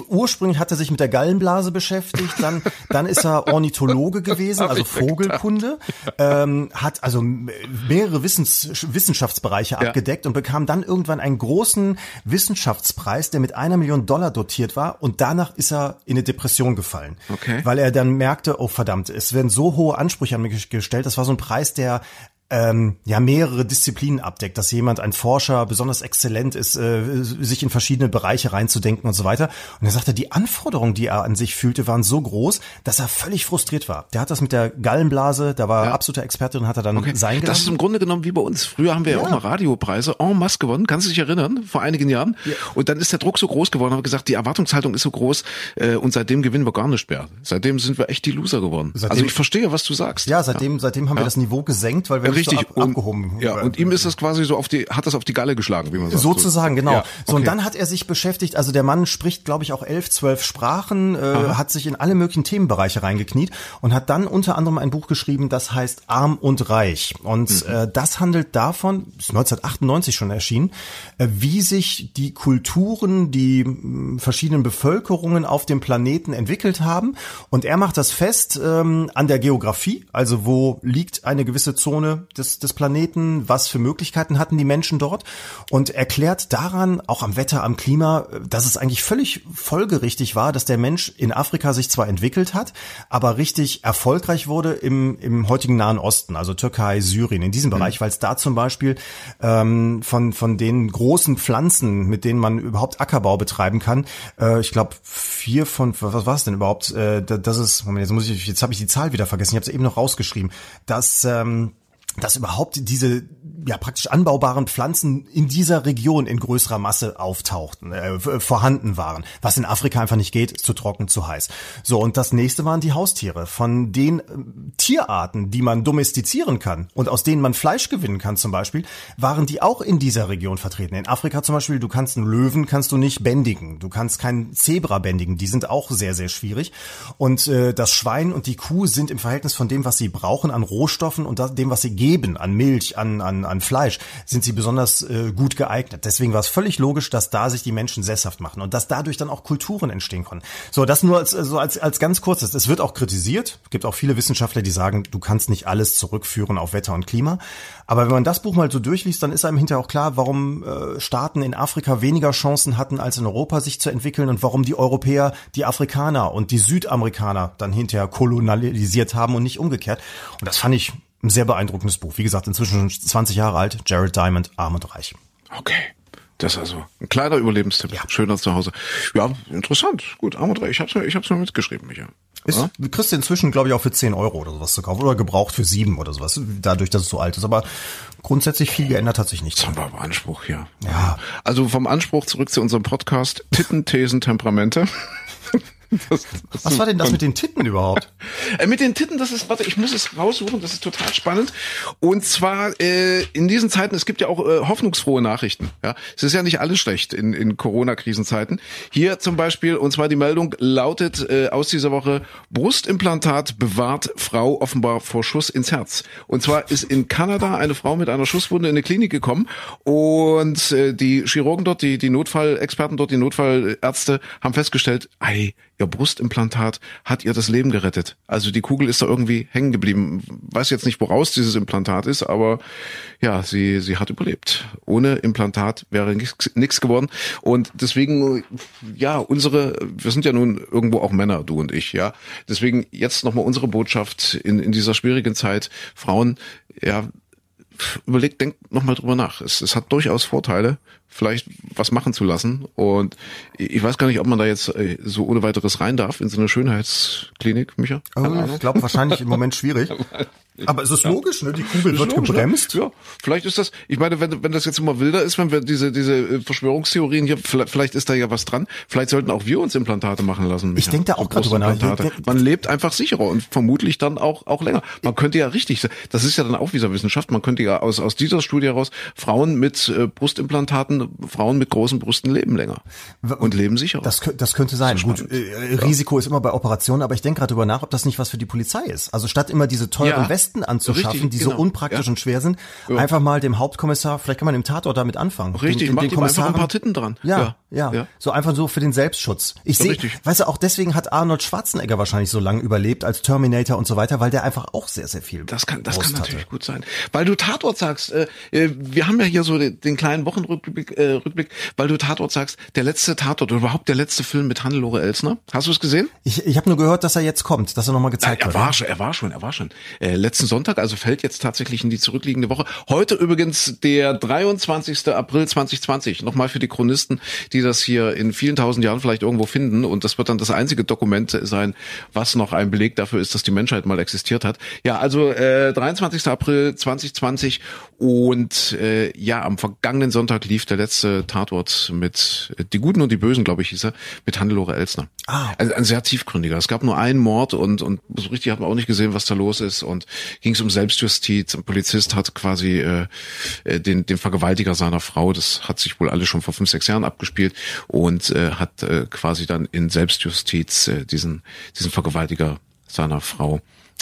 ursprünglich hat er sich mit der Gallenblase beschäftigt, dann, <laughs> dann ist er Ornithologe gewesen, also Vogelkunde, ähm, hat also mehrere Wissens, Wissenschaftsbereiche Ja. abgedeckt und bekam dann irgendwann einen großen Wissenschaftspreis, der mit einer Million Dollar dotiert war und danach ist er in eine Depression gefallen. Okay. Weil er dann merkte, oh verdammt, es werden so hohe Ansprüche an mich gestellt. Das war so ein Preis, der ähm, ja mehrere Disziplinen abdeckt, dass jemand, ein Forscher, besonders exzellent ist, äh, sich in verschiedene Bereiche reinzudenken und so weiter. Und er sagte, die Anforderungen, die er an sich fühlte, waren so groß, dass er völlig frustriert war. Der hat das mit der Gallenblase, da war er absoluter Experte und hat er dann Okay. sein Das ist im Grunde genommen wie bei uns. Früher haben wir ja, auch mal Radiopreise en masse gewonnen. Kannst du dich erinnern? Vor einigen Jahren. Und dann ist der Druck so groß geworden, haben wir gesagt, die Erwartungshaltung ist so groß äh, und seitdem gewinnen wir gar nicht mehr. Seitdem sind wir echt die Loser geworden. Seitdem- also ich verstehe, was du sagst. Ja, seitdem, seitdem haben wir das Niveau gesenkt, weil wir Richtig. so ab, und, abgehoben ja, und ihm ist das quasi so auf die, hat das auf die Galle geschlagen, wie man sagt. Sozusagen, genau. Ja, So, und okay. dann hat er sich beschäftigt, also der Mann spricht, glaube ich, auch elf, zwölf Sprachen, äh, hat sich in alle möglichen Themenbereiche reingekniet und hat dann unter anderem ein Buch geschrieben, das heißt Arm und Reich. Und Mhm. äh, das handelt davon, ist 1998 schon erschienen, äh, wie sich die Kulturen, die mh, verschiedenen Bevölkerungen auf dem Planeten entwickelt haben. Und er macht das fest ähm, an der Geografie, also wo liegt eine gewisse Zone des, des Planeten, was für Möglichkeiten hatten die Menschen dort? Und erklärt daran, auch am Wetter, am Klima, dass es eigentlich völlig folgerichtig war, dass der Mensch in Afrika sich zwar entwickelt hat, aber richtig erfolgreich wurde im, im heutigen Nahen Osten, also Türkei, Syrien, in diesem Bereich, weil es da zum Beispiel ähm, von, von den großen Pflanzen, mit denen man überhaupt Ackerbau betreiben kann, äh, ich glaube vier von, was war es denn überhaupt, äh, da- das ist, Moment, jetzt muss ich, jetzt habe ich die Zahl wieder vergessen, ich habe es eben noch rausgeschrieben, dass ähm, dass überhaupt diese ja praktisch anbaubaren Pflanzen in dieser Region in größerer Masse auftauchten, äh, v- vorhanden waren, was in Afrika einfach nicht geht, ist zu trocken, zu heiß. So und das nächste waren die Haustiere. Von den ähm, Tierarten, die man domestizieren kann und aus denen man Fleisch gewinnen kann zum Beispiel, waren die auch in dieser Region vertreten. In Afrika zum Beispiel, du kannst einen Löwen kannst du nicht bändigen, du kannst keinen Zebra bändigen, die sind auch sehr sehr schwierig. Und äh, das Schwein und die Kuh sind im Verhältnis von dem, was sie brauchen an Rohstoffen und das, dem, was sie geben an Milch, an an, an Fleisch, sind sie besonders äh, gut geeignet. Deswegen war es völlig logisch, dass da sich die Menschen sesshaft machen und dass dadurch dann auch Kulturen entstehen konnten. So, das nur als so als als ganz kurzes. Es wird auch kritisiert. Es gibt auch viele Wissenschaftler, die sagen, du kannst nicht alles zurückführen auf Wetter und Klima. Aber wenn man das Buch mal so durchliest, dann ist einem hinterher auch klar, warum äh, Staaten in Afrika weniger Chancen hatten als in Europa sich zu entwickeln und warum die Europäer die Afrikaner und die Südamerikaner dann hinterher kolonialisiert haben und nicht umgekehrt. Und das fand ich ein sehr beeindruckendes Buch. Wie gesagt, inzwischen schon 20 Jahre alt. Jared Diamond, Arm und Reich. Okay. Das ist also ein kleiner Überlebenstipp. Schöner zu Hause. Ja, interessant. Gut, Arm und Reich. Ich hab's mir, ich hab's mir mitgeschrieben, Micha. Ist, du kriegst du inzwischen, glaube ich, auch für 10 Euro oder sowas zu kaufen. Oder gebraucht für 7 oder sowas. Dadurch, dass es so alt ist. Aber grundsätzlich viel geändert hat sich nichts. Das haben wir aber Anspruch hier. Ja. Also vom Anspruch zurück zu unserem Podcast. Titten, Thesen, Temperamente. <laughs> Das, das Was war denn das mit den Titten überhaupt? <laughs> Äh, mit den Titten, das ist, warte, ich muss es raussuchen, das ist total spannend. Und zwar äh, in diesen Zeiten, es gibt ja auch äh, hoffnungsfrohe Nachrichten. Ja, Es ist ja nicht alles schlecht in, in Corona-Krisenzeiten. Hier zum Beispiel, und zwar die Meldung lautet äh, aus dieser Woche, Brustimplantat bewahrt Frau offenbar vor Schuss ins Herz. Und zwar ist in Kanada eine Frau mit einer Schusswunde in eine Klinik gekommen und äh, die Chirurgen dort, die, die Notfallexperten dort, die Notfallärzte haben festgestellt, ei, ihr Brustimplantat hat ihr das Leben gerettet. Also die Kugel ist da irgendwie hängen geblieben. Weiß jetzt nicht, woraus dieses Implantat ist, aber ja, sie, sie hat überlebt. Ohne Implantat wäre nichts geworden. Und deswegen, ja, unsere, wir sind ja nun irgendwo auch Männer, du und ich, ja. Deswegen jetzt nochmal unsere Botschaft in, in dieser schwierigen Zeit. Frauen, ja, überlegt, denkt nochmal drüber nach. Es, es hat durchaus Vorteile, vielleicht was machen zu lassen. Und ich weiß gar nicht, ob man da jetzt äh, so ohne weiteres rein darf in so eine Schönheitsklinik, Micha. Oh, ich glaube wahrscheinlich im Moment schwierig. <laughs> Aber es ist logisch, ne? Die Kugel wird logisch, gebremst. Ne? Ja, vielleicht ist das, ich meine, wenn, wenn das jetzt immer wilder ist, wenn wir diese, diese äh, Verschwörungstheorien hier, vielleicht, vielleicht ist da ja was dran. Vielleicht sollten auch wir uns Implantate machen lassen. Ich denk da auch grad drüber nach. Man lebt einfach sicherer und vermutlich dann auch, auch länger. Man könnte ja richtig, das ist ja dann auch wieder Wissenschaft, man könnte ja aus, aus dieser Studie heraus Frauen mit äh, Brustimplantaten, Frauen mit großen Brüsten leben länger und leben sicherer. Das, das könnte sein. ist Gut, äh, Risiko ist immer bei Operationen, aber ich denke gerade drüber nach, ob das nicht was für die Polizei ist. Also statt immer diese teuren Ja, Westen anzuschaffen, richtig, die genau. so unpraktisch Ja. und schwer sind, einfach mal dem Hauptkommissar, vielleicht kann man im Tatort damit anfangen. Richtig, den, macht ihm einfach ein Kommissaren- paar Titten dran. Ja, ja, Ja. So einfach so für den Selbstschutz. Ich Ja, sehe, weißt du, auch deswegen hat Arnold Schwarzenegger wahrscheinlich so lange überlebt als Terminator und so weiter, weil der einfach auch sehr, sehr viel Das kann, das Brust kann hatte. natürlich gut sein. Weil du Tatort sagst, äh, äh, wir haben ja hier so den, den kleinen Wochenrückblick, äh, Rückblick, weil du Tatort sagst, der letzte Tatort oder überhaupt der letzte Film mit Hannelore Elsner. Hast du es gesehen? Ich, ich habe nur gehört, dass er jetzt kommt, dass er nochmal gezeigt er wird. war schon, er war schon, er war schon. Äh, letzten Sonntag, also fällt jetzt tatsächlich in die zurückliegende Woche. Heute übrigens der 23. April 2020. Nochmal für die Chronisten, die das hier in vielen tausend Jahren vielleicht irgendwo finden. Und das wird dann das einzige Dokument sein, was noch ein Beleg dafür ist, dass die Menschheit mal existiert hat. Ja, also äh, 23. April 2020 und äh, ja, am vergangenen Sonntag lief der letzte Tatort mit äh, Die Guten und die Bösen, glaube ich, hieß er, mit Hannelore Elsner. Ah. Also ein sehr tiefgründiger. Es gab nur einen Mord und, und so richtig hat man auch nicht gesehen, was da los ist. Und ging es um Selbstjustiz. Ein Polizist hat quasi äh, äh, den, den Vergewaltiger seiner Frau, das hat sich wohl alles schon vor fünf, sechs Jahren abgespielt und äh, hat äh, quasi dann in Selbstjustiz äh, diesen, diesen Vergewaltiger seiner Frau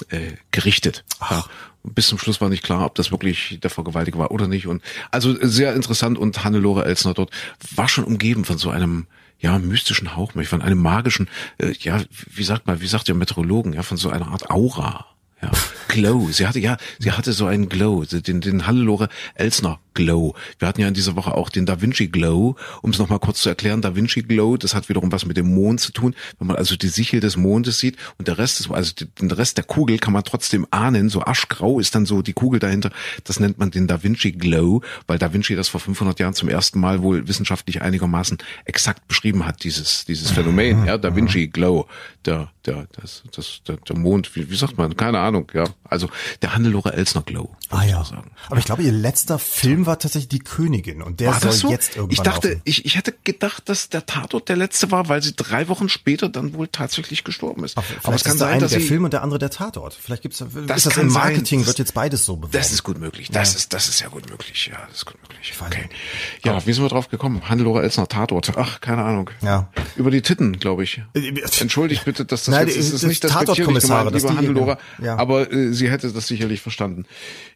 äh, gerichtet. Ja. Bis zum Schluss war nicht klar, ob das wirklich der Vergewaltiger war oder nicht. Und also sehr interessant und Hannelore Elsner dort war schon umgeben von so einem ja mystischen Hauch, von einem magischen, äh, ja wie sagt man, wie sagt der Meteorologen, ja von so einer Art Aura. Glow. Sie hatte ja, sie hatte so einen Glow, den den Hannelore Elsner Glow. Wir hatten ja in dieser Woche auch den Da Vinci Glow, um es noch mal kurz zu erklären. Da Vinci Glow, das hat wiederum was mit dem Mond zu tun. Wenn man also die Sichel des Mondes sieht und der Rest ist, also den Rest der Kugel kann man trotzdem ahnen. So aschgrau ist dann so die Kugel dahinter. Das nennt man den Da Vinci Glow, weil Da Vinci das vor 500 Jahren zum ersten Mal wohl wissenschaftlich einigermaßen exakt beschrieben hat. Dieses dieses Phänomen, ja, Da Vinci Glow, der der das das der, der Mond. Wie, wie sagt man? Keine Ahnung. Ja, also der Hannelore Elsner Glow. Ah ja. Aber ich glaube, ihr letzter Film war tatsächlich Die Königin und der War soll das so? jetzt irgendwann ich dachte, laufen. ich, ich hätte gedacht, dass der Tatort der letzte war, weil sie drei Wochen später dann wohl tatsächlich gestorben ist. Vielleicht ist der eine der Film und der andere der Tatort. Vielleicht gibt's Das ist das kann im sein. Marketing Das- wird jetzt beides so beworben. Das ist gut möglich. Das Ja. ist, das ist ja gut möglich. Ja, das ist gut möglich. Okay. Ja, wie sind wir drauf gekommen? Hannelore Elsner Tatort. Ach, keine Ahnung. Ja. Über die Titten, glaube ich. Äh, Entschuldigt bitte, dass das Nein, jetzt, es ist das nicht das Tatortkommissare, dass lieber Hannelore, ja. aber äh, sie hätte das sicherlich verstanden.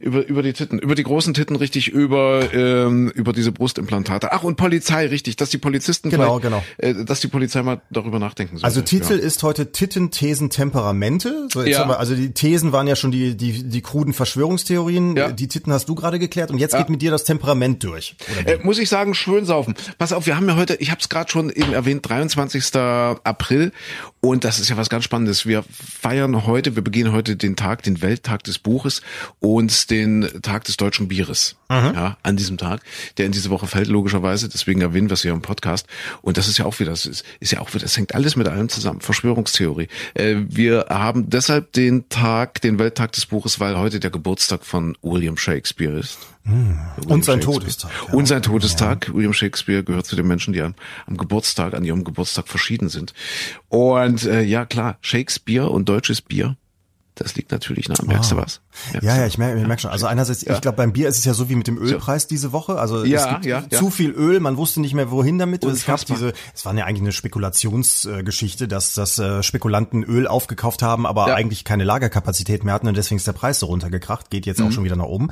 Über, über die Titten, über die großen Titten, richtig, über, ähm, über diese Brustimplantate. Ach, und Polizei, richtig, dass die Polizisten Genau, vielleicht, Äh, dass die Polizei mal darüber nachdenken sollte. Also Titel ja. ist heute Titten, Thesen, Temperamente. So, Ja. wir, also die Thesen waren ja schon die, die, die kruden Verschwörungstheorien. Ja. Die Titten hast du gerade geklärt und jetzt geht mit dir das Temperament durch. Äh, muss ich sagen, schön saufen. Pass auf, wir haben ja heute, ich habe es gerade schon eben erwähnt, 23. April und das ist ja was ganz Spannendes. Wir feiern heute, wir begehen heute den Tag, den Welttag des Buches und den Tag des deutschen Bieres. Ja, an diesem Tag, der in diese Woche fällt, logischerweise. Deswegen erwähnen wir es hier im Podcast. Und das ist ja auch wieder, das ist, ist ja auch wieder, das hängt alles mit allem zusammen. Verschwörungstheorie. Äh, wir haben deshalb den Tag, den Welttag des Buches, weil heute der Geburtstag von William Shakespeare ist. William Und sein. Todestag, ja. Und sein Todestag. William Shakespeare gehört zu den Menschen, die am, am Geburtstag, an ihrem Geburtstag verschieden sind. Und äh, ja klar, Shakespeare und deutsches Bier, das liegt natürlich nah. Merkst du was? Ja, ja, ich merke, ich merke schon. Also einerseits, ich glaube, beim Bier ist es ja so wie mit dem Ölpreis diese Woche. Also Ja, es gibt ja, ja. zu viel Öl, man wusste nicht mehr wohin damit. Und es gab diese, es war ja eigentlich eine Spekulationsgeschichte, dass, dass äh, Spekulanten Öl aufgekauft haben, aber Ja. eigentlich keine Lagerkapazität mehr hatten und deswegen ist der Preis so runtergekracht, geht jetzt auch Mhm. schon wieder nach oben.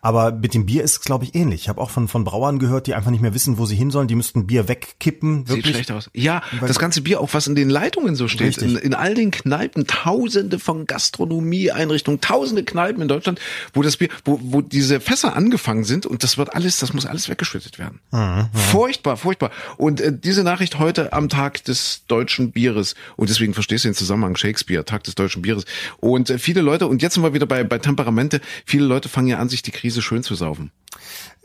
Aber mit dem Bier ist es, glaube ich, ähnlich. Ich habe auch von, von Brauern gehört, die einfach nicht mehr wissen, wo sie hin sollen. Die müssten Bier wegkippen. Sieht Wirklich. schlecht aus. Ja, das ganze Bier, auch was in den Leitungen so steht, in, in all den Kneipen, tausende von Gastronomieeinrichtungen, tausende Kneipen in Deutschland, wo das Bier, wo, wo diese Fässer angefangen sind und das wird alles, das muss alles weggeschüttet werden. Furchtbar, furchtbar. Und äh, diese Nachricht heute am Tag des deutschen Bieres und deswegen verstehst du den Zusammenhang Shakespeare, Tag des deutschen Bieres. Und äh, viele Leute, und jetzt sind wir wieder bei, bei Temperamente, viele Leute fangen ja an, sich die Krise schön zu saufen.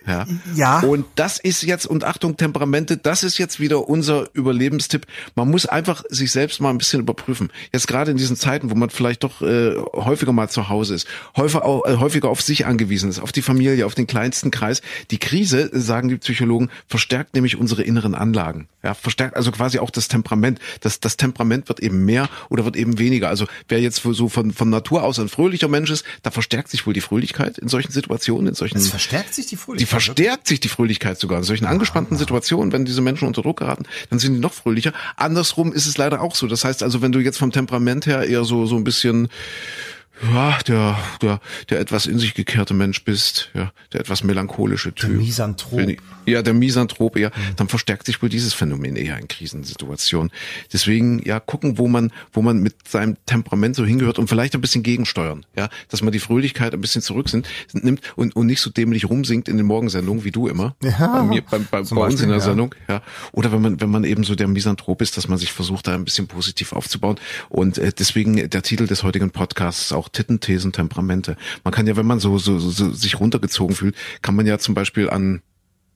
Ja. Ja. Und das ist jetzt, und Achtung, Temperamente, das ist jetzt wieder unser Überlebenstipp. Man muss einfach sich selbst mal ein bisschen überprüfen. Jetzt gerade in diesen Zeiten, wo man vielleicht doch äh, häufiger mal zu Hause ist, häufiger, auch, äh, häufiger auf sich angewiesen ist, auf die Familie, auf den kleinsten Kreis. Die Krise, sagen die Psychologen, verstärkt nämlich unsere inneren Anlagen. Ja, verstärkt also quasi auch das Temperament. Das, das Temperament wird eben mehr oder wird eben weniger. Also wer jetzt so von, von Natur aus ein fröhlicher Mensch ist, da verstärkt sich wohl die Fröhlichkeit in solchen Situationen, in solchen Es verstärkt sich die die Fröhlichkeit. Verstärkt sich die Fröhlichkeit sogar. In solchen angespannten Situationen, wenn diese Menschen unter Druck geraten, dann sind die noch fröhlicher. Andersrum ist es leider auch so. Das heißt also, wenn du jetzt vom Temperament her eher so, so ein bisschen, ja, der, der, der etwas in sich gekehrte Mensch bist, ja, der etwas melancholische Typ. Misanthrop. Wenn ich- Ja, der Misanthrop eher, dann verstärkt sich wohl dieses Phänomen eher in Krisensituationen. Deswegen, ja, gucken, wo man, wo man mit seinem Temperament so hingehört und vielleicht ein bisschen gegensteuern, ja, dass man die Fröhlichkeit ein bisschen zurück sind, nimmt und, und nicht so dämlich rumsingt in den Morgensendungen wie du immer. Ja, bei mir, bei, bei, bei uns in der ja. Sendung, ja. Oder wenn man, wenn man eben so der Misanthrop ist, dass man sich versucht, da ein bisschen positiv aufzubauen. Und äh, deswegen der Titel des heutigen Podcasts ist auch Titten, Thesen, Temperamente. Man kann ja, wenn man so, so, so, sich runtergezogen fühlt, kann man ja zum Beispiel an,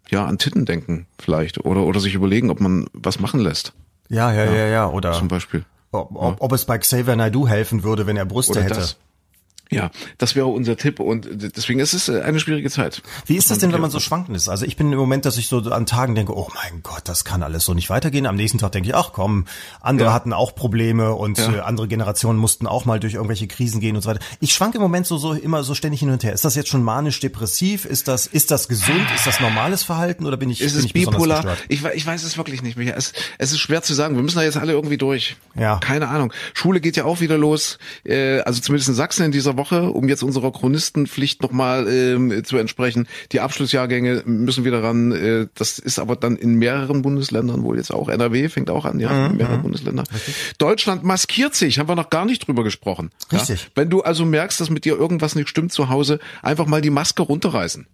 ja, an Titten denken vielleicht. Oder, oder sich überlegen, ob man was machen lässt. Ja, ja, ja, ja. Oder Zum Beispiel. ob, ob, ob es bei Xavier Naidoo helfen würde, wenn er Brüste Oder hätte. das. Ja, das wäre unser Tipp und deswegen ist es äh, eine schwierige Zeit. Wie ist das denn, wenn man so schwankend ist? Also ich bin im Moment, dass ich so an Tagen denke, oh mein Gott, das kann alles so nicht weitergehen. Am nächsten Tag denke ich, ach komm, andere Ja. hatten auch Probleme und Ja. äh, andere Generationen mussten auch mal durch irgendwelche Krisen gehen und so weiter. Ich schwanke im Moment so, so immer so ständig hin und her. Ist das jetzt schon manisch-depressiv? Ist das, ist das gesund? Ist das normales Verhalten oder bin ich, Ist bin es ich bipolar? Ich, ich weiß es wirklich nicht mehr. Es, es ist schwer zu sagen. Wir müssen da jetzt alle irgendwie durch. Ja. Keine Ahnung. Schule geht ja auch wieder los. Äh, also zumindest in Sachsen in dieser Woche, um jetzt unserer Chronistenpflicht nochmal ähm, zu entsprechen. Die Abschlussjahrgänge müssen wieder ran. Äh, das ist aber dann in mehreren Bundesländern wohl jetzt auch. NRW fängt auch an, ja, Mhm, in mehreren Bundesländern. Deutschland maskiert sich, haben wir noch gar nicht drüber gesprochen. Richtig. Ja? Wenn du also merkst, dass mit dir irgendwas nicht stimmt zu Hause, einfach mal die Maske runterreißen.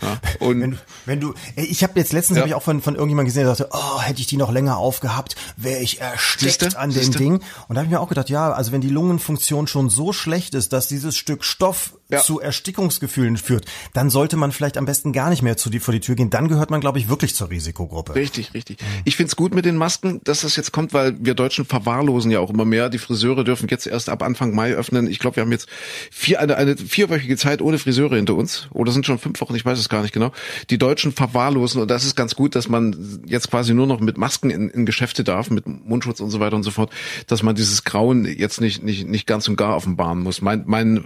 Ja? Und Wenn, wenn du, ich habe jetzt letztens Ja. habe ich auch von, von irgendjemandem gesehen, der sagte, oh, hätte ich die noch länger aufgehabt, wäre ich erstickt Siehste? an dem Siehste? Ding. Und da habe ich mir auch gedacht, ja, also wenn die Lungenfunktion schon so schlecht ist, dass dieses Stück Stoff Ja. zu Erstickungsgefühlen führt, dann sollte man vielleicht am besten gar nicht mehr zu die vor die Tür gehen. Dann gehört man, glaube ich, wirklich zur Risikogruppe. Richtig, richtig. Ich find's gut mit den Masken, dass das jetzt kommt, weil wir Deutschen verwahrlosen ja auch immer mehr. Die Friseure dürfen jetzt erst ab Anfang Mai öffnen. Ich glaube, wir haben jetzt vier, eine, eine vierwöchige Zeit ohne Friseure hinter uns. Oder sind schon fünf Wochen, ich weiß es gar nicht genau. Die Deutschen verwahrlosen und das ist ganz gut, dass man jetzt quasi nur noch mit Masken in, in Geschäfte darf, mit Mundschutz und so weiter und so fort, dass man dieses Grauen jetzt nicht, nicht, nicht ganz und gar offenbaren muss. Mein, mein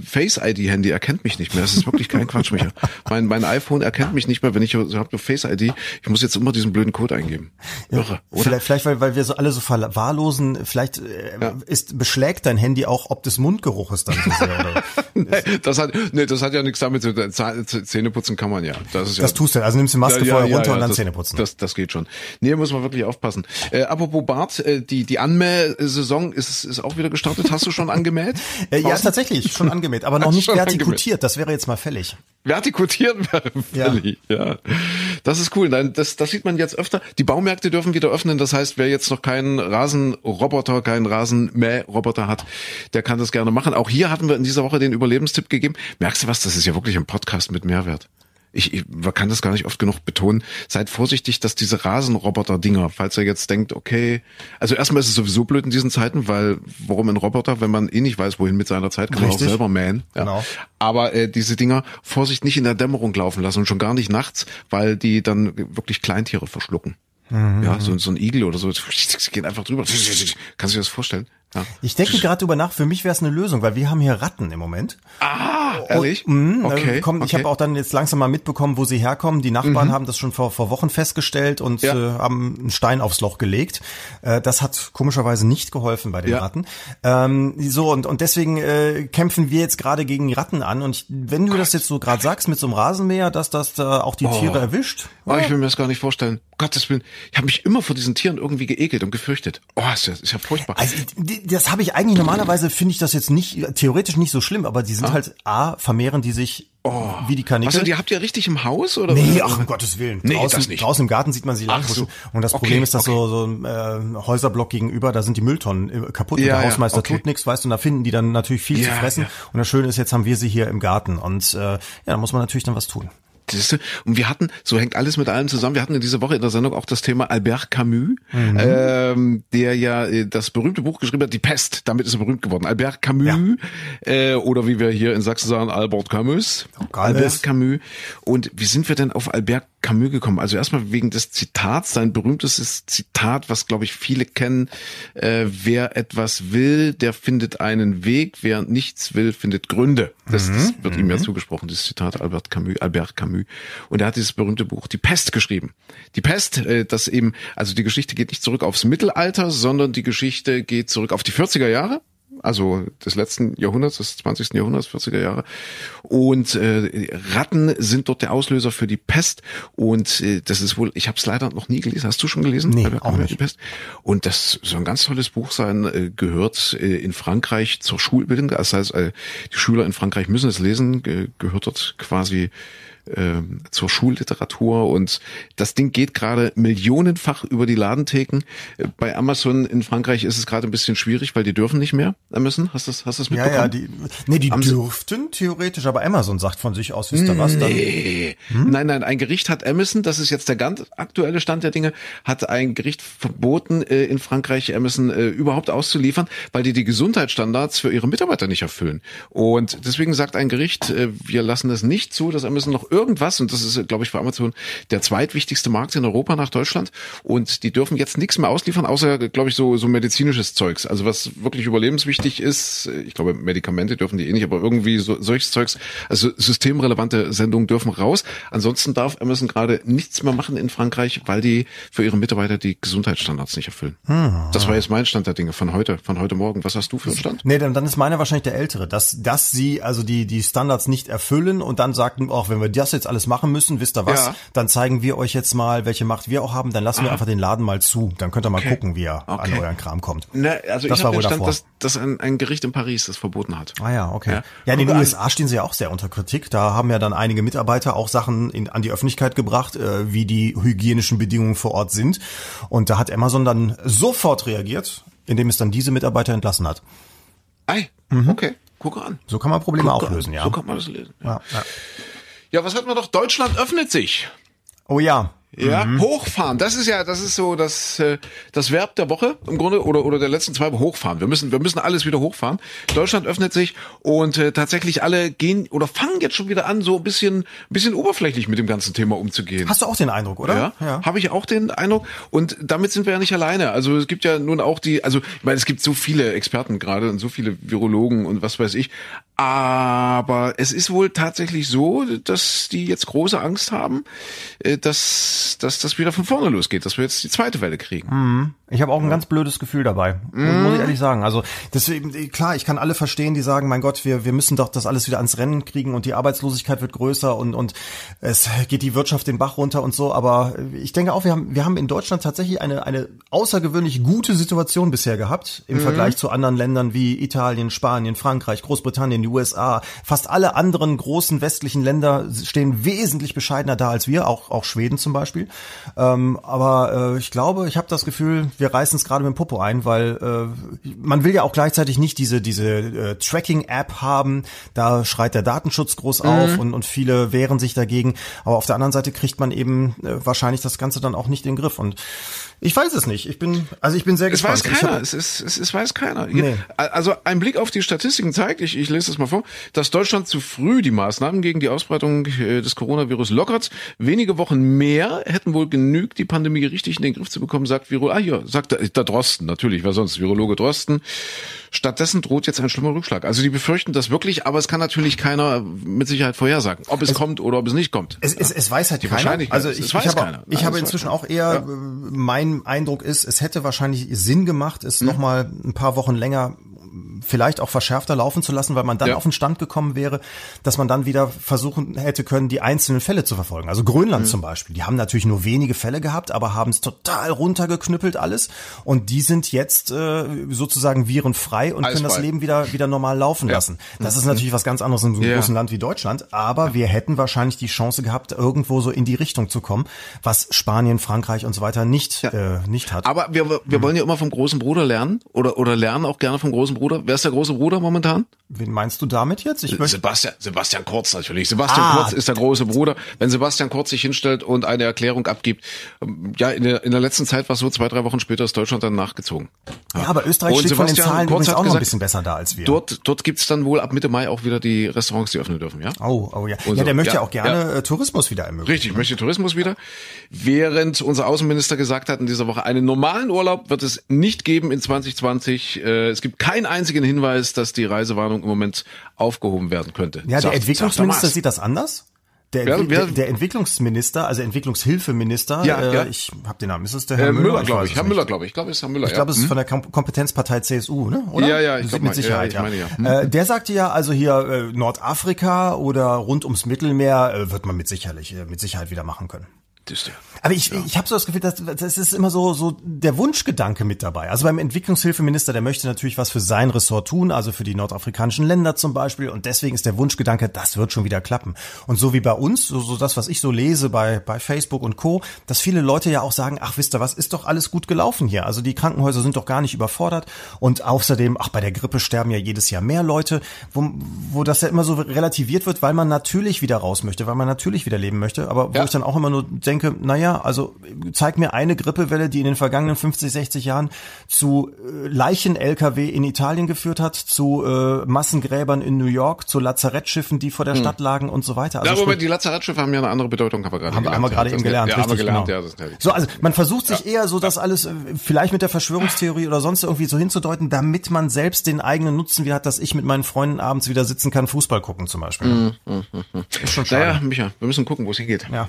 Face-ID-Handy erkennt mich nicht mehr. Das ist wirklich kein Quatsch, Micha. Mein, mein iPhone erkennt mich nicht mehr, wenn ich so habe Face-ID. Ich muss jetzt immer diesen blöden Code eingeben. Irre, oder? Vielleicht, vielleicht weil, weil wir so alle so verwahrlosen, vielleicht äh, Ja. ist beschlägt dein Handy auch ob des Mundgeruches dann so sehr. Oder? <laughs> Nee, das hat, nee, das hat ja nichts damit zu tun. Zähne putzen kann man ja. Das ist ja. Das tust du, also nimmst die Maske vorher runter und dann das, Zähne putzen. Das, das geht schon. Nee, muss man wirklich aufpassen. Äh, apropos Bart, äh, die, die Anmäh-Saison ist, ist auch wieder gestartet. Hast du schon angemäht? Äh, ja, tatsächlich, schon angemäht, aber noch nicht vertikutiert. Das wäre jetzt mal fällig. Vertikutieren wäre Ja. fällig, ja. Das ist cool. Nein, das, das sieht man jetzt öfter. Die Baumärkte dürfen wieder öffnen. Das heißt, wer jetzt noch keinen Rasenroboter, keinen Rasenmähroboter hat, der kann das gerne machen. Auch hier hatten wir in dieser Woche den Überlebenstipp gegeben. Merkst du was? Das ist ja wirklich ein Podcast mit Mehrwert. Ich, ich man kann das gar nicht oft genug betonen. Seid vorsichtig, dass diese Rasenroboter-Dinger, falls ihr jetzt denkt, okay, also erstmal ist es sowieso blöd in diesen Zeiten, weil warum ein Roboter, wenn man eh nicht weiß, wohin mit seiner Zeit, kann man auch Richtig. selber mähen. Ja. Genau. Aber äh, diese Dinger, Vorsicht, nicht in der Dämmerung laufen lassen und schon gar nicht nachts, weil die dann wirklich Kleintiere verschlucken. Mhm. Ja, so, so ein Igel oder so, <laughs> die gehen einfach drüber. <laughs> Kannst du dir das vorstellen? Ja. Ich denke gerade drüber nach, für mich wäre es eine Lösung, weil wir haben hier Ratten im Moment. Ah, ehrlich? Mhm, okay. äh, kommt, Ich okay. habe auch dann jetzt langsam mal mitbekommen, wo sie herkommen. Die Nachbarn haben das schon vor, vor Wochen festgestellt und Ja. äh, haben einen Stein aufs Loch gelegt. Äh, das hat komischerweise nicht geholfen bei den Ja. Ratten. Ähm, so und, und deswegen äh, kämpfen wir jetzt gerade gegen Ratten an. Und ich, wenn du das jetzt so gerade sagst mit so einem Rasenmäher, dass das da auch die Tiere erwischt. Oh, ich will mir das gar nicht vorstellen. Gottes Willen. Ich habe mich immer vor diesen Tieren irgendwie geekelt und gefürchtet. Oh, ist ja, ist ja furchtbar. Also die- das habe ich eigentlich normalerweise finde ich das jetzt nicht theoretisch nicht so schlimm, aber die sind halt a vermehren die sich wie die. Was, und die habt ihr richtig im Haus? Oder? Nee, ach um Gottes Willen. Nee, draußen, das nicht. draußen im Garten sieht man sie langhuschen. so. Und das Okay, Problem ist, dass okay. so, so ein äh, Häuserblock gegenüber, da sind die Mülltonnen äh, kaputt und Ja, der ja, Hausmeister okay. tut nichts, weißt du, und da finden die dann natürlich viel zu Ja, fressen. ja. Und das Schöne ist, jetzt haben wir sie hier im Garten und äh, ja, da muss man natürlich dann was tun. Und wir hatten, so hängt alles mit allem zusammen, wir hatten in dieser Woche in der Sendung auch das Thema Albert Camus, mhm. ähm, der ja äh, das berühmte Buch geschrieben hat, Die Pest, damit ist er berühmt geworden. Albert Camus, ja. äh, oder wie wir hier in Sachsen sagen, Albert Camus. Oh, Albert Camus. Und wie sind wir denn auf Albert Camus gekommen? Also erstmal wegen des Zitats, sein berühmtestes Zitat, was glaube ich viele kennen, äh, wer etwas will, der findet einen Weg, wer nichts will, findet Gründe. Das, mhm. das wird mhm. ihm ja mhm. zugesprochen, dieses Zitat Albert Camus, Albert Camus. Und er hat dieses berühmte Buch Die Pest geschrieben. Die Pest, äh, das eben, also die Geschichte geht nicht zurück aufs Mittelalter, sondern die Geschichte geht zurück auf die 40er Jahre also des letzten Jahrhunderts, des 20. Jahrhunderts, 40er Jahre. Und äh, Ratten sind dort der Auslöser für die Pest. Und äh, das ist wohl, ich habe es leider noch nie gelesen. Hast du schon gelesen? Nee, auch nicht. Die Pest? Und das soll ein ganz tolles Buch sein, äh, gehört äh, in Frankreich zur Schulbildung. Das heißt, äh, die Schüler in Frankreich müssen es lesen, ge gehört dort quasi äh, zur Schulliteratur und das Ding geht gerade millionenfach über die Ladentheken. Äh, bei Amazon in Frankreich ist es gerade ein bisschen schwierig, weil die dürfen nicht mehr Amazon. Hast du das, hast du das mitbekommen? Ja, ja, die, nee, die Am dürften theoretisch, aber Amazon sagt von sich aus, wisst ihr was dann? Nee. Hm? Nein, nein, ein Gericht hat Amazon, das ist jetzt der ganz aktuelle Stand der Dinge, hat ein Gericht verboten, äh, in Frankreich Amazon äh, überhaupt auszuliefern, weil die die Gesundheitsstandards für ihre Mitarbeiter nicht erfüllen. Und deswegen sagt ein Gericht, äh, wir lassen es nicht zu, dass Amazon noch irgendwas, und das ist, glaube ich, für Amazon der zweitwichtigste Markt in Europa nach Deutschland. Und die dürfen jetzt nichts mehr ausliefern, außer, glaube ich, so, so medizinisches Zeugs. Also was wirklich überlebenswichtig ist, ich glaube, Medikamente dürfen die eh nicht, aber irgendwie so, solches Zeugs, also systemrelevante Sendungen dürfen raus. Ansonsten darf Amazon gerade nichts mehr machen in Frankreich, weil die für ihre Mitarbeiter die Gesundheitsstandards nicht erfüllen. Hm. Das war jetzt mein Stand der Dinge von heute, von heute Morgen. Was hast du für einen Stand? Nee, dann, dann ist meiner wahrscheinlich der ältere, dass, dass sie also die, die Standards nicht erfüllen und dann sagten, auch wenn wir die das jetzt alles machen müssen, wisst ihr was? Ja. Dann zeigen wir euch jetzt mal, welche Macht wir auch haben. Dann lassen Aha. wir einfach den Laden mal zu. Dann könnt ihr mal okay. gucken, wie er okay. an euren Kram kommt. Ne, also das ich habe verstanden, dass, dass ein, ein Gericht in Paris das verboten hat. Ah ja, okay. Ja, ja in den USA stehen sie ja auch sehr unter Kritik. Da haben ja dann einige Mitarbeiter auch Sachen in, an die Öffentlichkeit gebracht, äh, wie die hygienischen Bedingungen vor Ort sind. Und da hat Amazon dann sofort reagiert, indem es dann diese Mitarbeiter entlassen hat. Ei, mhm. okay. Gucke an. So kann man Probleme Gucke auch lösen, an. ja. So kann man das lösen. Ja. Ja, ja, was hat man doch? Deutschland öffnet sich. Oh ja. Ja, mhm. hochfahren. Das ist ja, das ist so das äh, das Verb der Woche im Grunde oder oder der letzten zwei Wochen hochfahren. Wir müssen wir müssen alles wieder hochfahren. Deutschland öffnet sich und äh, tatsächlich alle gehen oder fangen jetzt schon wieder an, so ein bisschen bisschen oberflächlich mit dem ganzen Thema umzugehen. Hast du auch den Eindruck, oder? Ja, ja. habe ich auch den Eindruck. Und damit sind wir ja nicht alleine. Also es gibt ja nun auch die, also ich meine, es gibt so viele Experten gerade und so viele Virologen und was weiß ich. Aber es ist wohl tatsächlich so, dass die jetzt große Angst haben, äh, dass, dass das wieder von vorne losgeht, dass wir jetzt die zweite Welle kriegen. Mhm. Ich habe auch ein ganz blödes Gefühl dabei, mhm. muss ich ehrlich sagen. Also deswegen, klar, ich kann alle verstehen, die sagen, mein Gott, wir, wir müssen doch das alles wieder ans Rennen kriegen und die Arbeitslosigkeit wird größer und, und es geht die Wirtschaft den Bach runter und so. Aber ich denke auch, wir haben, wir haben in Deutschland tatsächlich eine, eine außergewöhnlich gute Situation bisher gehabt im mhm. Vergleich zu anderen Ländern wie Italien, Spanien, Frankreich, Großbritannien, die USA. Fast alle anderen großen westlichen Länder stehen wesentlich bescheidener da als wir, auch, auch Schweden zum Beispiel. Ähm, aber äh, ich glaube, ich habe das Gefühl, wir reißen es gerade mit dem Popo ein, weil äh, man will ja auch gleichzeitig nicht diese, diese äh, Tracking-App haben. Da schreit der Datenschutz groß mhm. auf und, und viele wehren sich dagegen. Aber auf der anderen Seite kriegt man eben äh, wahrscheinlich das Ganze dann auch nicht in den Griff. Und ich weiß es nicht. Ich bin, also ich bin sehr gespannt. Es weiß keiner. Hab, es, ist, es, es weiß keiner. Nee. Also ein Blick auf die Statistiken zeigt, ich, ich lese das mal vor, dass Deutschland zu früh die Maßnahmen gegen die Ausbreitung äh, des Coronavirus lockert. Wenige Wochen mehr hätten wohl genügt, die Pandemie richtig in den Griff zu bekommen, sagt Virologe. Ah, hier, sagt der, der Drosten, natürlich, wer sonst? Virologe Drosten. Stattdessen droht jetzt ein schlimmer Rückschlag. Also die befürchten das wirklich, aber es kann natürlich keiner mit Sicherheit vorhersagen, ob es, es kommt oder ob es nicht kommt. Es, es, es weiß halt die keiner. Also ich, ich, habe, keiner. ich habe inzwischen auch eher, ja. mein Eindruck ist, es hätte wahrscheinlich Sinn gemacht, es mhm. nochmal ein paar Wochen länger vielleicht auch verschärfter laufen zu lassen, weil man dann ja. auf den Stand gekommen wäre, dass man dann wieder versuchen hätte können, die einzelnen Fälle zu verfolgen. Also Grönland mhm. zum Beispiel, die haben natürlich nur wenige Fälle gehabt, aber haben es total runtergeknüppelt alles und die sind jetzt äh, sozusagen virenfrei und alles können frei. das Leben wieder wieder normal laufen ja. lassen. Das ist mhm. natürlich was ganz anderes in so einem ja. großen Land wie Deutschland, aber wir hätten wahrscheinlich die Chance gehabt, irgendwo so in die Richtung zu kommen, was Spanien, Frankreich und so weiter nicht äh, nicht hat. Aber wir wir mhm. wollen ja immer vom großen Bruder lernen oder oder lernen auch gerne vom großen Bruder. Wer der große Bruder momentan? Wen meinst du damit jetzt? Ich möchte Sebastian, Sebastian Kurz natürlich. Sebastian Ah. Kurz ist der große Bruder. Wenn Sebastian Kurz sich hinstellt und eine Erklärung abgibt, ähm, ja, in der, in der letzten Zeit war es so, zwei, drei Wochen später ist Deutschland dann nachgezogen. ja, aber Österreich Und steht von den Sebastian Zahlen Kurz übrigens auch noch ein gesagt, bisschen besser da als wir. Dort, dort gibt's dann wohl ab Mitte Mai auch wieder die Restaurants, die öffnen dürfen, ja? Oh, oh ja. Und Ja, so. der möchte ja, Ja, auch gerne äh, Tourismus wieder ermöglichen. Richtig, möchte Tourismus wieder. Während unser Außenminister gesagt hat in dieser Woche, einen normalen Urlaub wird es nicht geben in 2020. Äh, Es gibt keinen einzigen Hinweis, dass die Reisewarnung im Moment aufgehoben werden könnte. Ja, der Entwicklungsminister sieht das anders. Der, Wer- wer- der, Entwicklungsminister, also Entwicklungshilfeminister, Ja, äh, ja. ich habe den Namen, ist es der. Herr Äh, Müller? Müller, glaube ich. Herr. Müller, glaube ich. Ich glaube, es ist Herr Müller. Ich glaube, ja. es ist von der Kom Kompetenzpartei CSU, ne? Oder? Ja, ja, ich Das glaub mit mal. Ja, Sicherheit, ich meine, ja. Hm. Äh, der sagte ja, also hier äh, Nordafrika oder rund ums Mittelmeer äh, wird man mit sicherlich äh, mit Sicherheit wieder machen können. Aber ich, ich habe so das Gefühl, dass das ist immer so so der Wunschgedanke mit dabei. Also beim Entwicklungshilfeminister, der möchte natürlich was für sein Ressort tun, also für die nordafrikanischen Länder zum Beispiel. Und deswegen ist der Wunschgedanke, das wird schon wieder klappen. Und so wie bei uns, so, so das, was ich so lese bei bei Facebook und Co, dass viele Leute ja auch sagen, ach wisst ihr was, ist doch alles gut gelaufen hier. Also die Krankenhäuser sind doch gar nicht überfordert. Und außerdem, ach bei der Grippe sterben ja jedes Jahr mehr Leute, wo, wo das ja immer so relativiert wird, weil man natürlich wieder raus möchte, weil man natürlich wieder leben möchte. Aber wo Ja. ich dann auch immer nur denke, naja, also zeig mir eine Grippewelle, die in den vergangenen 50, 60 Jahren zu äh, Leichen-LKW in Italien geführt hat, zu äh, Massengräbern in New York, zu Lazarettschiffen, die vor der Stadt lagen und so weiter. Also Ja, sprich- aber die Lazarettschiffe haben ja eine andere Bedeutung, haben wir gerade haben, wir- haben wir gerade eben gelernt. Ja, richtig, gelernt, genau. ja. Ja so, also man versucht sich eher so das alles äh, vielleicht mit der Verschwörungstheorie oder sonst irgendwie so hinzudeuten, damit man selbst den eigenen Nutzen wieder hat, dass ich mit meinen Freunden abends wieder sitzen kann, Fußball gucken zum Beispiel. Ist schon schade. Naja, Micha, wir müssen gucken, wo es hingeht. Ja.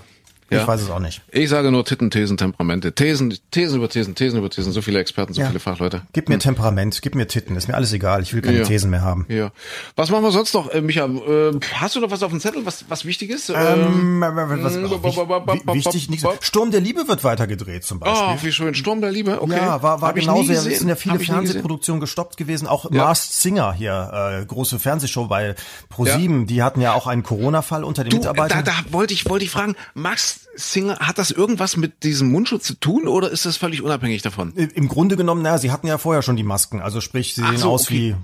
Ja. Ich weiß es auch nicht. Ich sage nur Titten, Thesen, Temperamente. Thesen, Thesen über Thesen, Thesen über Thesen. So viele Experten, so Ja. viele Fachleute. Gib mir Temperament, gib mir Titten, ist mir alles egal. Ich will keine Ja. Thesen mehr haben. Ja. Was machen wir sonst noch, äh, Micha? Äh, hast du noch was auf dem Zettel, was, was wichtig ist? Ähm, was, wi- wichtig, nichts. Sturm der Liebe wird weitergedreht zum Beispiel. Oh, wie schön. Sturm der Liebe, okay. Ja, war, war Hab genau gesehen. es sind ja viele. Fernsehproduktionen gestoppt gewesen, auch Ja. Masked Singer hier, äh, große Fernsehshow bei Pro7, die hatten ja auch einen Corona-Fall unter den Du, da, Mitarbeitern. da wollte ich, wollte ich fragen, Max Singer, hat das irgendwas mit diesem Mundschutz zu tun oder ist das völlig unabhängig davon? Im Grunde genommen, naja, sie hatten ja vorher schon die Masken, also sprich, sie Ach sehen so, aus okay. wie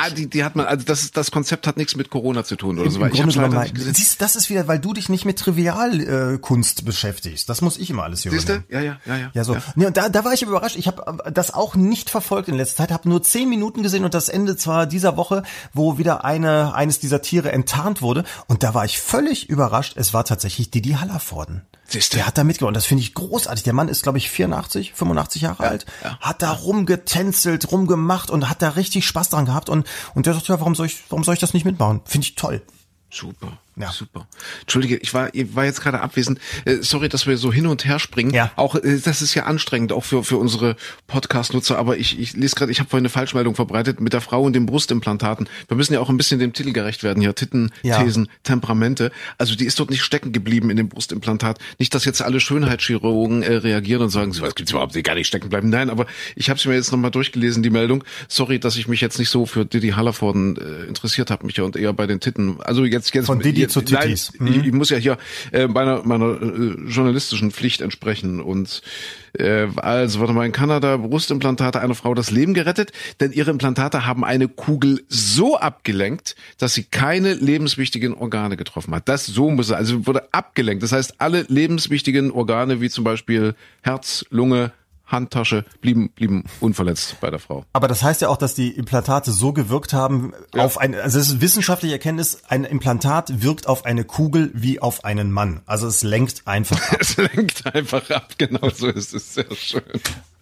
Ah, die, die hat man, also das, das Konzept hat nichts mit Corona zu tun oder Im, so. im ich Grunde genommen, gesehen. siehst, das ist wieder, weil du dich nicht mit Trivialkunst äh, beschäftigst. Das muss ich immer alles hier Siehst du? Ja, ja, ja, ja. Ja, so. Nee, und da, da war ich überrascht. Ich habe das auch nicht verfolgt in letzter Zeit, habe nur zehn Minuten gesehen und das Ende zwar dieser Woche, wo wieder eine eines dieser Tiere enttarnt wurde. Und da war ich völlig überrascht. Es war tatsächlich Didi Hallervorden. Siehst du? Der hat da mitgemacht. Das finde ich großartig. Der Mann ist, glaube ich, 84, 85 Jahre alt. ja. Hat da rumgetänzelt, rumgemacht und hat da richtig Spaß dran gehabt. Und, und der sagt, ja, warum soll ich, warum soll ich das nicht mitmachen? Finde ich toll. Super. Ja. Super. Entschuldige, ich war, ich war jetzt gerade abwesend. Äh, sorry, dass wir so hin und her springen. Ja. Auch äh, das ist ja anstrengend, auch für für unsere Podcast-Nutzer. Aber ich, ich lese gerade, ich habe vorhin eine Falschmeldung verbreitet mit der Frau und den Brustimplantaten. Wir müssen ja auch ein bisschen dem Titel gerecht werden hier. Titten, Ja. Thesen, Temperamente. Also die ist dort nicht stecken geblieben in dem Brustimplantat. Nicht, dass jetzt alle Schönheitschirurgen äh, reagieren und sagen, was gibt's überhaupt, die gar nicht stecken bleiben. Nein, aber ich habe es mir jetzt nochmal durchgelesen, die Meldung. Sorry, dass ich mich jetzt nicht so für Didi Hallervorden äh, interessiert habe, mich ja und eher bei den Titten. Also jetzt jetzt Von Didi jetzt, zu Tittis. Nein, ich, ich muss ja hier äh, meiner meiner äh, journalistischen Pflicht entsprechen und äh, also warte mal in Kanada Brustimplantate einer Frau das Leben gerettet, denn ihre Implantate haben eine Kugel so abgelenkt, dass sie keine lebenswichtigen Organe getroffen hat. Das so muss es, also wurde abgelenkt. Das heißt, alle lebenswichtigen Organe wie zum Beispiel Herz, Lunge, Handtasche blieben blieben unverletzt bei der Frau. Aber das heißt ja auch, dass die Implantate so gewirkt haben auf ein, also es ist wissenschaftliche Erkenntnis, ein Implantat wirkt auf eine Kugel wie auf einen Mann. Also es lenkt einfach ab. <laughs> Es lenkt einfach ab, genau so ist es sehr schön.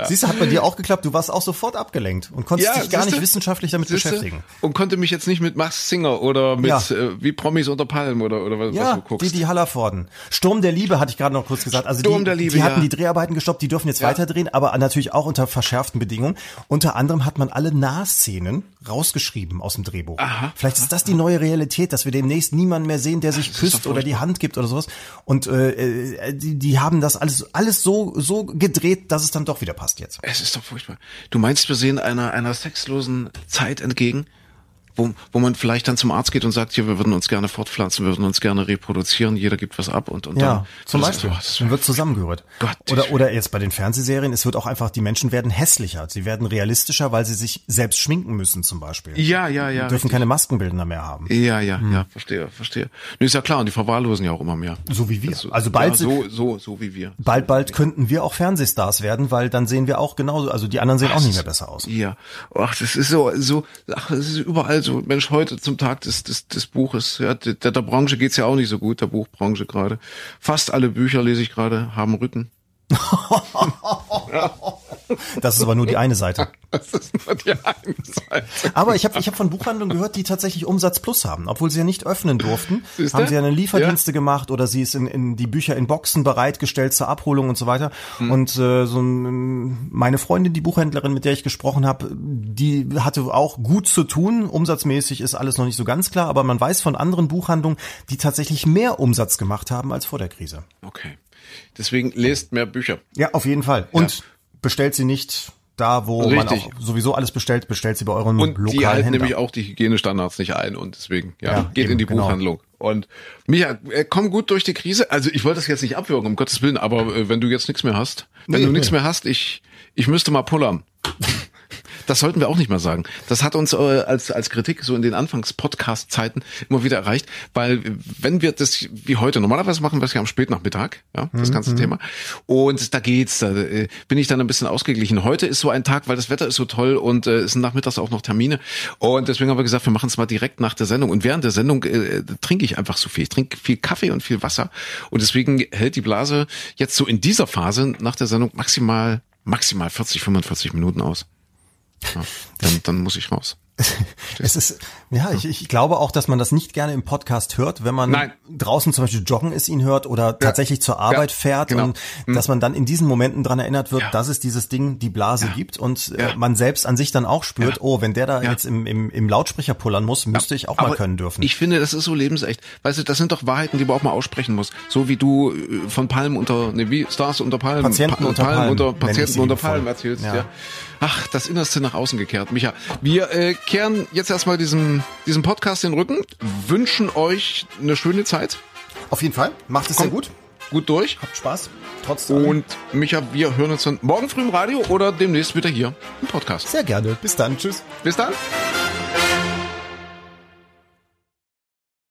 Siehst du, hat bei dir auch geklappt, du warst auch sofort abgelenkt und konntest dich gar nicht wissenschaftlich damit Siehste? beschäftigen. Und konnte mich jetzt nicht mit Max Singer oder mit Ja. äh, wie Promis unter Palmen oder oder was, was Ja, du guckst. die, die Hallervorden. Sturm der Liebe hatte ich gerade noch kurz gesagt. Also Sturm die, der Liebe, die hatten ja. die Dreharbeiten gestoppt, die dürfen jetzt Ja. weiterdrehen, aber natürlich auch unter verschärften Bedingungen. Unter anderem hat man alle Nahszenen rausgeschrieben aus dem Drehbuch. Aha. Vielleicht ist das die neue Realität, dass wir demnächst niemanden mehr sehen, der sich ist küsst oder die Hand gibt oder sowas. Und äh, äh, die, die haben das alles alles so so gedreht, dass es dann doch wieder passt jetzt. es ist doch furchtbar. Du meinst, wir sehen einer einer sexlosen Zeit entgegen? Wo, wo man vielleicht dann zum Arzt geht und sagt, hier, wir würden uns gerne fortpflanzen, wir würden uns gerne reproduzieren, jeder gibt was ab und, und Ja, dann. zum Beispiel. oh, das- Dann wird zusammengerührt. Gott. Oder, oder jetzt bei den Fernsehserien, es wird auch einfach, die Menschen werden hässlicher. Sie werden realistischer, weil sie sich selbst schminken müssen zum Beispiel. Ja, ja, ja. dürfen keine Maskenbildner mehr haben. Ja, ja, Hm. ja, verstehe, verstehe. Nee, ist ja klar, und die verwahrlosen ja auch immer mehr. So wie wir. Das- Also bald, ja, so, so, so wie wir. bald, bald könnten wir auch Fernsehstars werden, weil dann sehen wir auch genauso, also die anderen sehen auch nicht mehr besser aus. Ja, ach, das ist so, so, ach, das ist überall so. Mensch, heute zum Tag des, des, des Buches, ja, der, der Branche geht's ja auch nicht so gut, der Buchbranche gerade. Fast alle Bücher lese ich gerade, haben Rücken. <laughs> Das ist aber nur die eine Seite. <laughs> Das ist nur die eine Seite. Aber ich habe ich hab von Buchhandlungen gehört, die tatsächlich Umsatz plus haben. Obwohl sie ja nicht öffnen durften, Siehste? haben sie ja eine Lieferdienste gemacht oder sie ist in, in die Bücher in Boxen bereitgestellt zur Abholung und so weiter. Hm. Und äh, so ein, meine Freundin, die Buchhändlerin, mit der ich gesprochen habe, die hatte auch gut zu tun. Umsatzmäßig ist alles noch nicht so ganz klar, aber man weiß von anderen Buchhandlungen, die tatsächlich mehr Umsatz gemacht haben als vor der Krise. Okay. Deswegen lest mehr Bücher. Ja, auf jeden Fall. Und bestellt sie nicht da, wo man Richtig. auch sowieso alles bestellt, bestellt sie bei euren Und lokalen die halten nämlich auch die Hygienestandards nicht ein und deswegen, ja, Ja, geht eben, in die genau. Buchhandlung. Und Micha, äh, komm gut durch die Krise. Also ich wollte das jetzt nicht abwürgen, um Gottes Willen, aber äh, wenn du jetzt nichts mehr hast, wenn Nee, du nichts nee. mehr hast, ich, ich müsste mal pullern. Das sollten wir auch nicht mal sagen. Das hat uns äh, als, als Kritik so in den Anfangs-Podcast-Zeiten immer wieder erreicht, weil wenn wir das wie heute, normalerweise machen wir es ja am Spätnachmittag, ja, das ganze Thema. Und da geht's, da äh, bin ich dann ein bisschen ausgeglichen. Heute ist so ein Tag, weil das Wetter ist so toll und äh, es sind nachmittags auch noch Termine. Und deswegen haben wir gesagt, wir machen es mal direkt nach der Sendung. Und während der Sendung äh, trinke ich einfach so viel. Ich trinke viel Kaffee und viel Wasser. Und deswegen hält die Blase jetzt so in dieser Phase nach der Sendung maximal, maximal 40, 45 Minuten aus. Hm. Dann, dann muss ich raus. <laughs> Es ist, ja, ich, ich glaube auch, dass man das nicht gerne im Podcast hört, wenn man Nein. draußen zum Beispiel joggen ist, ihn hört oder tatsächlich zur Arbeit Ja, fährt genau. und dass man dann in diesen Momenten dran erinnert wird, Ja. dass es dieses Ding, die Blase gibt und Ja. äh, man selbst an sich dann auch spürt, Ja. oh, wenn der da Ja. jetzt im, im, im Lautsprecher pullern muss, müsste ich auch mal Aber können dürfen. Ich finde, das ist so lebensecht. Weißt du, das sind doch Wahrheiten, die man auch mal aussprechen muss. So wie du äh, von Palmen unter, ne, wie Stars unter Palmen, Patienten unter Palmen, unter Patienten unter. Palmen erzählst, ja. Ja. Ach, das Innerste nach außen gekehrt. Micha, wir äh, kehren jetzt erstmal diesem, diesem Podcast den Rücken, wünschen euch eine schöne Zeit, Auf jeden Fall, macht es Komm. sehr gut, gut durch. habt Spaß, trotz allem. Und Micha, wir hören uns dann morgen früh im Radio oder demnächst wieder hier im Podcast. sehr gerne. Bis dann, tschüss. Bis dann.